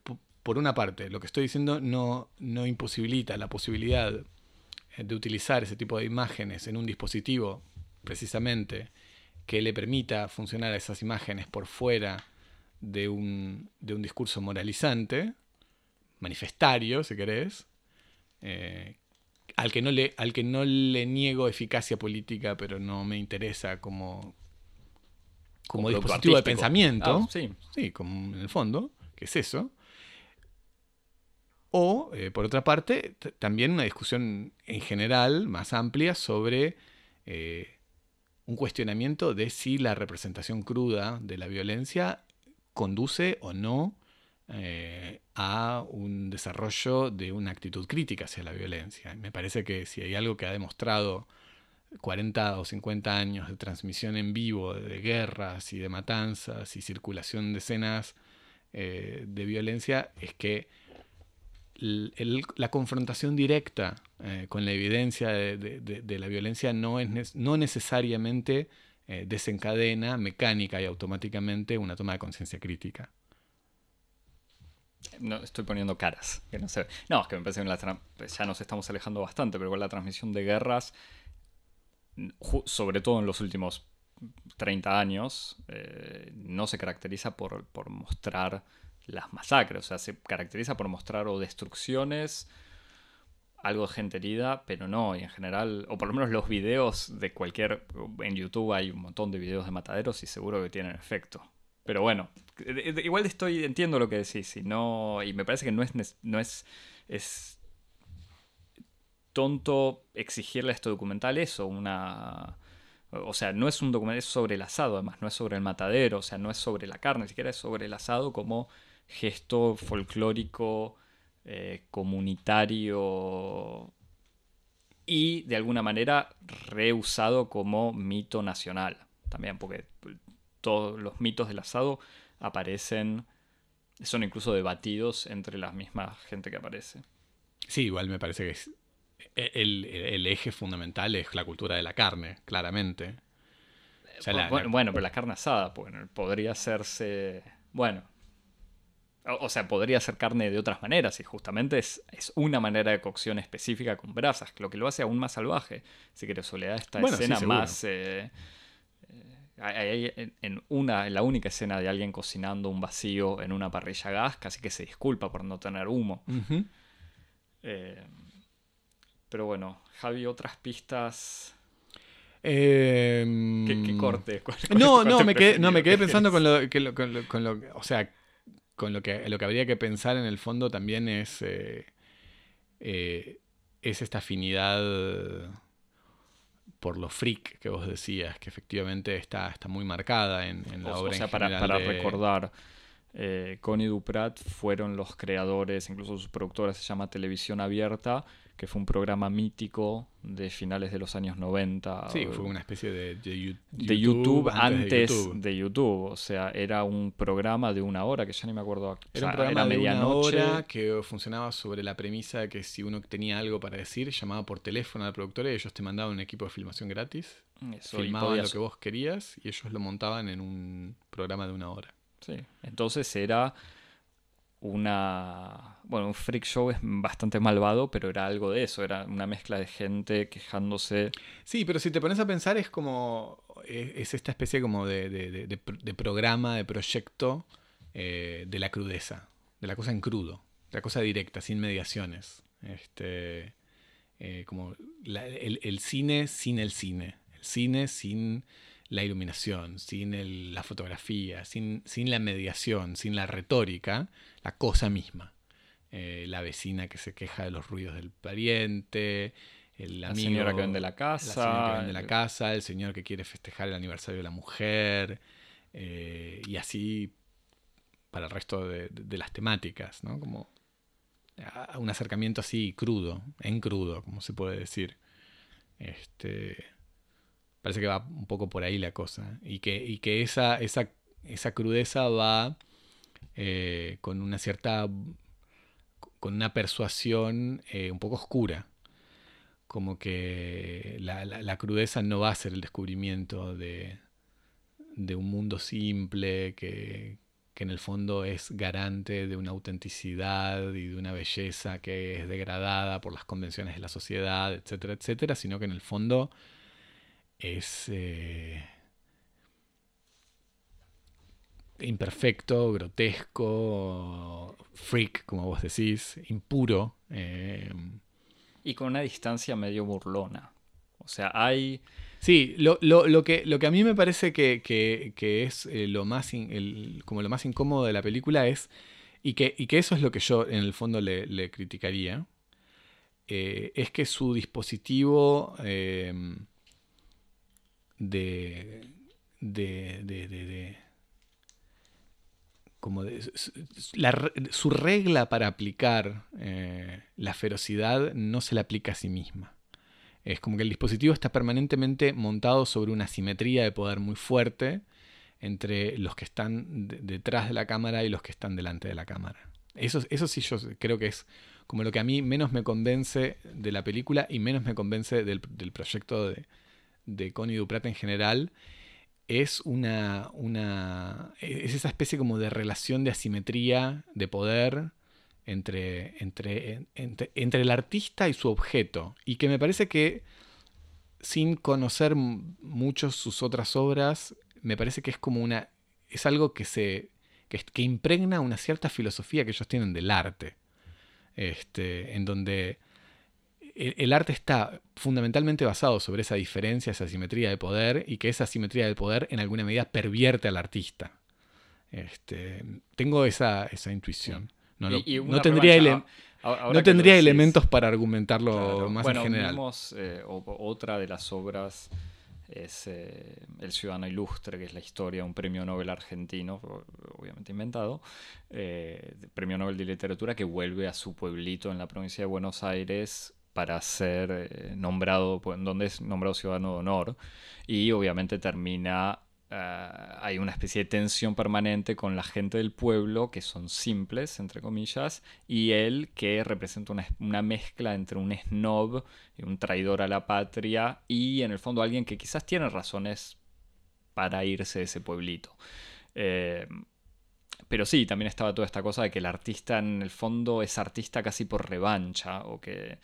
una parte, lo que estoy diciendo no, no imposibilita la posibilidad de utilizar ese tipo de imágenes en un dispositivo, precisamente, que le permita funcionar a esas imágenes por fuera de un, de un discurso moralizante, manifestario, si querés, eh, al que no le, al que no le niego eficacia política, pero no me interesa como, como, dispositivo de pensamiento. Ah, sí. sí, como en el fondo, que es eso. O, eh, por otra parte, también una discusión en general, más amplia, sobre eh, un cuestionamiento de si la representación cruda de la violencia conduce o no eh, a un desarrollo de una actitud crítica hacia la violencia. Me parece que si hay algo que ha demostrado 40 o 50 años de transmisión en vivo de guerras y de matanzas y circulación de escenas de violencia, es que la confrontación directa eh, con la evidencia de, la violencia no, es, no necesariamente eh, desencadena mecánica y automáticamente una toma de conciencia crítica. No, estoy poniendo caras. Que no, sé. no, es que me parece que ya nos estamos alejando bastante, pero con la transmisión de guerras, sobre todo en los últimos 30 años, eh, no se caracteriza por, por mostrar las masacres. O sea, se caracteriza por mostrar o destrucciones, algo de gente herida, pero no, y en general, o por lo menos los videos de cualquier. En YouTube hay un montón de videos de mataderos y seguro que tienen efecto. Pero bueno, igual estoy, entiendo lo que decís, y, me parece que no es, no es, es tonto exigirle a este documental eso, una... O sea, no es un documental, es sobre el asado, además, no es sobre el matadero, o sea, no es sobre la carne, ni siquiera es sobre el asado como gesto folclórico, eh, comunitario y de alguna manera reusado como mito nacional. También porque todos los mitos del asado aparecen, son incluso debatidos entre la misma gente que aparece. Sí, igual me parece que es e, el, eje fundamental es la cultura de la carne, claramente. bueno, pero la carne asada, pues, podría hacerse... Bueno, o sea, podría ser carne de otras maneras y justamente es, una manera de cocción específica con brasas, lo que lo hace aún más salvaje. Si quieres, Soledad, esta escena más... Eh, eh, en, una, en la única escena de alguien cocinando un vacío en una parrilla gas, casi que se disculpa por no tener humo. Eh, pero bueno, Javi, otras pistas... Em, ¿Qué, corte? no, no, me quedé, no, me quedé pensando con lo, que con lo, O sea, con lo que, lo que habría que pensar en el fondo también es, eh, eh, es esta afinidad por lo freak que vos decías, que efectivamente está, está muy marcada en, la obra. O sea, para, para recordar, eh, Connie Duprat fueron los creadores, incluso su productora se llama Televisión Abierta, que fue un programa mítico de finales de los años 90. Sí, fue una especie de, de, YouTube, antes, de, YouTube. O sea, era un programa de una hora, que ya ni me acuerdo. Era un programa de una hora que funcionaba sobre la premisa de que si uno tenía algo para decir, llamaba por teléfono al productor y ellos te mandaban un equipo de filmación gratis. filmaban lo que vos querías y ellos lo montaban en un programa de una hora. Sí, entonces era una... Bueno, un freak show es bastante malvado, pero era algo de eso, era una mezcla de gente quejándose. Sí, pero si te pones a pensar es como... es, esta especie como de, de, programa, de proyecto eh, de la crudeza, de la cosa en crudo, de la cosa directa, sin mediaciones. Este, eh, como el, el cine sin el cine, el cine sin la iluminación, sin la fotografía, sin, sin, la mediación, sin la retórica, la cosa misma. Eh, la vecina que se queja de los ruidos del pariente, el la señora que vende la casa, la señora que vende la casa, el señor que quiere festejar el aniversario de la mujer, eh, y así para el resto de, de, las temáticas, ¿no? Como un acercamiento así crudo, en crudo, como se puede decir. Este, Parece que va un poco por ahí la cosa. Y que, y que esa, esa, esa crudeza va eh, con una cierta. con una persuasión eh, un poco oscura. Como que la, crudeza no va a ser el descubrimiento de, de un mundo simple que, que en el fondo es garante de una autenticidad y de una belleza que es degradada por las convenciones de la sociedad, etcétera, etcétera, sino que en el fondo es eh, imperfecto, grotesco, freak, como vos decís, impuro. Eh, y con una distancia medio burlona. O sea, hay... Sí, lo, lo, que, lo que a mí me parece que, es eh, lo más como lo más incómodo de la película es y, que, y que eso es lo que yo en el fondo le, criticaría, eh, es que su dispositivo de, de, de, de, como su regla para aplicar eh, la ferocidad no se le aplica a sí misma. Es como que el dispositivo está permanentemente montado sobre una simetría de poder muy fuerte entre los que están detrás de la cámara y los que están delante de la cámara. Eso, eso sí yo creo que es como lo que a mí menos me convence de la película y menos me convence del, proyecto de, de Connie Duprat en general. Es una, una. es esa especie como de relación de asimetría de poder entre, entre, entre, el artista y su objeto. Y que me parece que sin conocer mucho sus otras obras, me parece que es como una. es algo que se. que, impregna una cierta filosofía que ellos tienen del arte. Este, en donde el, arte está fundamentalmente basado sobre esa diferencia, esa simetría de poder, y que esa simetría de poder en alguna medida pervierte al artista. Este, tengo esa, esa intuición. No, no tendría, no tendría elementos para argumentarlo más en general. Vimos, eh, otra de las obras es eh, El Ciudadano Ilustre, que es la historia de un premio Nobel argentino, obviamente inventado, eh, premio Nobel de Literatura, que vuelve a su pueblito en la provincia de Buenos Aires para ser nombrado, pues, donde es nombrado ciudadano de honor, y obviamente termina eh, hay una especie de tensión permanente con la gente del pueblo, que son simples, entre comillas, y él que representa una, mezcla entre un snob un traidor a la patria, y en el fondo alguien que quizás tiene razones para irse de ese pueblito. Eh, pero sí, también estaba toda esta cosa de que el artista en el fondo es artista casi por revancha, o que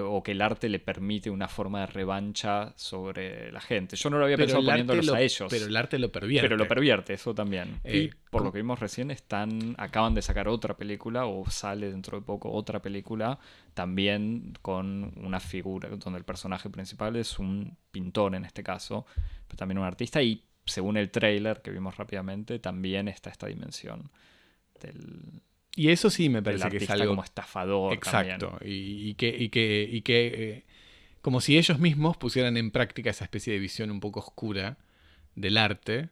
o que el arte le permite una forma de revancha sobre la gente. Yo no lo había pensado poniéndolos a ellos. Pero el arte lo pervierte. Pero lo pervierte, eso también. y eh, por lo que vimos recién, están, acaban de sacar otra película, o sale dentro de poco otra película, también con una figura, donde el personaje principal es un pintor en este caso, pero también un artista, y según el trailer que vimos rápidamente, también está esta dimensión del, y eso sí me parece que es algo como estafador. Exacto. Y, que, y que, y que eh, como si ellos mismos pusieran en práctica esa especie de visión un poco oscura del arte,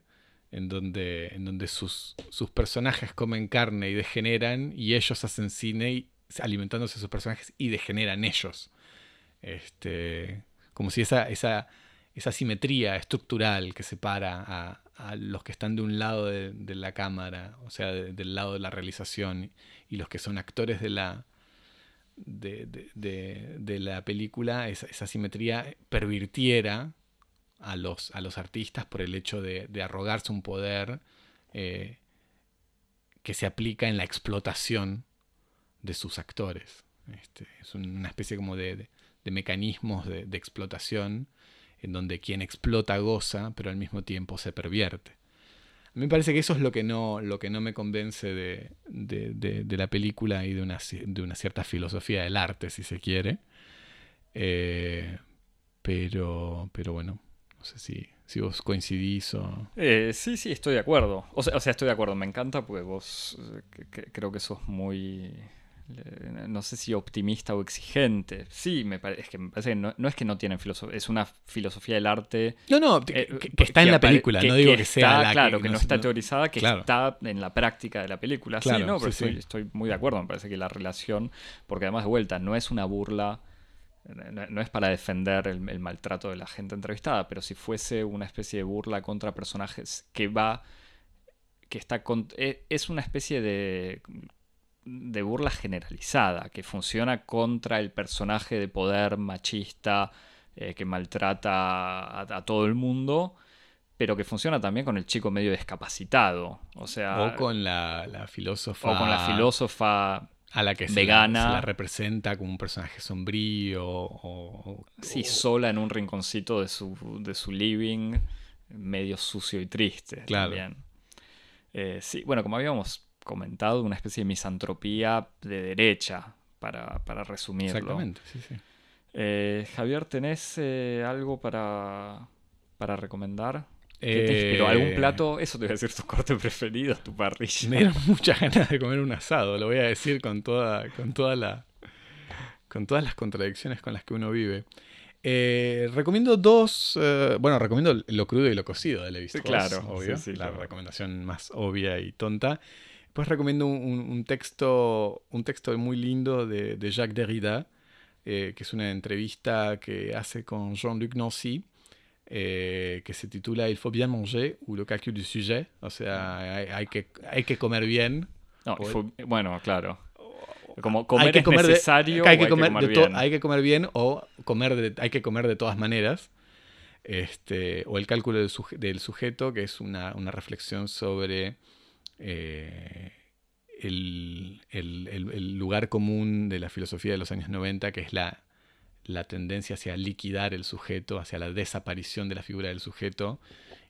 en donde, en donde sus, sus personajes comen carne y degeneran, y ellos hacen cine alimentándose de sus personajes y degeneran ellos. Este, como si esa, esa, esa simetría estructural que separa a, a los que están de un lado de, la cámara, o sea, del lado de la realización, y los que son actores de la, de, la película, esa, simetría pervirtiera a los, a los artistas por el hecho de, arrogarse un poder eh, que se aplica en la explotación de sus actores. Este, es una especie como de, mecanismos de explotación en donde quien explota goza, pero al mismo tiempo se pervierte. A mí me parece que eso es lo que no, lo que no me convence de, de, la película y de una, de una, cierta filosofía del arte, si se quiere. Eh, pero, pero bueno, no sé si, si vos coincidís o... Eh, sí, sí, estoy de acuerdo. O sea, o sea, estoy de acuerdo. Me encanta porque vos eh, creo que sos muy no sé si optimista o exigente. Sí, me parece, es que me parece que no, es que no tienen filosofía, es una filosofía del arte. No, no, que, eh, está en la película, no digo que, sea la Claro, que, no, está teorizada, que está en la práctica de la película. sí, no, pero estoy, muy de acuerdo, me parece que la relación, porque además de vuelta, no es una burla. No, es para defender el, el maltrato de la gente entrevistada, pero si fuese una especie de burla contra personajes que va que está con, e, es una especie de de burla generalizada, que funciona contra el personaje de poder machista eh, que maltrata a, todo el mundo, pero que funciona también con el chico medio discapacitado. O sea. O con la, filósofa. O con la filósofa. A la que vegana. Se, la, representa como un personaje sombrío. O, sí, sola en un rinconcito de su, de su living, medio sucio y triste. Claro. También. Eh, sí, bueno, como habíamos comentado, una especie de misantropía de derecha, para, para resumirlo. Exactamente, sí, sí. Eh, Javier, ¿tenés eh, algo para, para recomendar? ¿Qué te inspiró? ¿Algún Eh, plato? Eso te voy a decir, tu corte preferido, tu parrilla. Me dieron muchas ganas de comer un asado, lo voy a decir con toda, con toda la. con todas las contradicciones con las que uno vive. Eh, recomiendo dos. eh, bueno, recomiendo lo crudo y lo cocido de Levi Strauss, Claro, obvio. sí, sí, la recomendación más obvia y tonta. Después recomiendo un, un- texto. Un texto muy lindo de, de Jacques Derrida. eh, que es una entrevista que hace con Jean-Luc Nancy. eh, que se titula Il faut bien manger ou le calcul du sujet. O sea, hay, hay que, hay que comer bien. No, fue- bueno, claro. Como comer hay que es comer de- necesario hay o que comer, de bien. hay que comer bien o comer de- hay que comer de todas maneras. Este, o el cálculo del, suje- del sujeto, que es una, una reflexión sobre eh, el, lugar común de la filosofía de los años 90, que es la, la tendencia hacia liquidar el sujeto, hacia la desaparición de la figura del sujeto.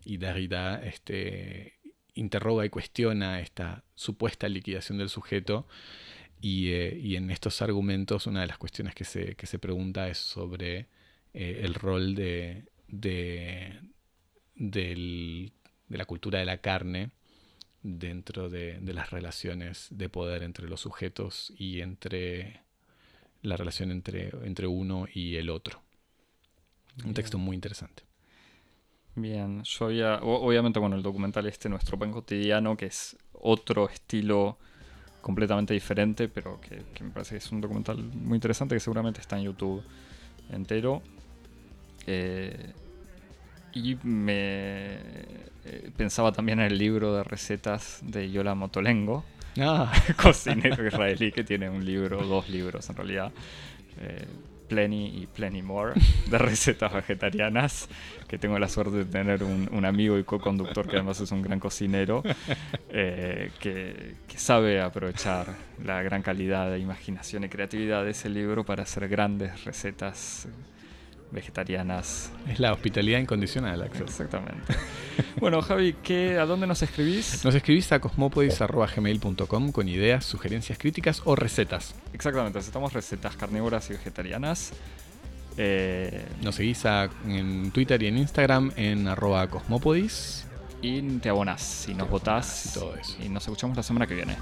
Y Derrida este, interroga y cuestiona esta supuesta liquidación del sujeto. Y, eh, y en estos argumentos una de las cuestiones que se, que se pregunta es sobre eh, el rol de, del- de la cultura de la carne dentro de, de las relaciones de poder entre los sujetos y entre la relación entre, entre uno y el otro. Un texto muy interesante. Bien, yo había, obviamente, bueno, el documental este, Nuestro Pan Cotidiano, que es otro estilo completamente diferente, pero que, que me parece que es un documental muy interesante que seguramente está en YouTube entero. Eh, y me eh, pensaba también en el libro de recetas de Yola Motolengo, Ah, cocinero israelí que tiene un libro, dos libros en realidad, eh, Plenty y Plenty More, de recetas vegetarianas, que tengo la suerte de tener un, un amigo y co-conductor que además es un gran cocinero, eh, que, que sabe aprovechar la gran calidad de imaginación y creatividad de ese libro para hacer grandes recetas vegetarianas. es la hospitalidad incondicional, Axel. Exactamente. Bueno, Javi, ¿qué, ¿a dónde nos escribís? Nos escribís a cosmopodis.gmail.com con ideas, sugerencias, críticas o recetas. Exactamente, necesitamos recetas carnívoras y vegetarianas. Eh, Nos seguís a- en Twitter y en Instagram en arroba cosmopodis. y te abonás si nos votás. y todo eso. Y nos escuchamos la semana que viene.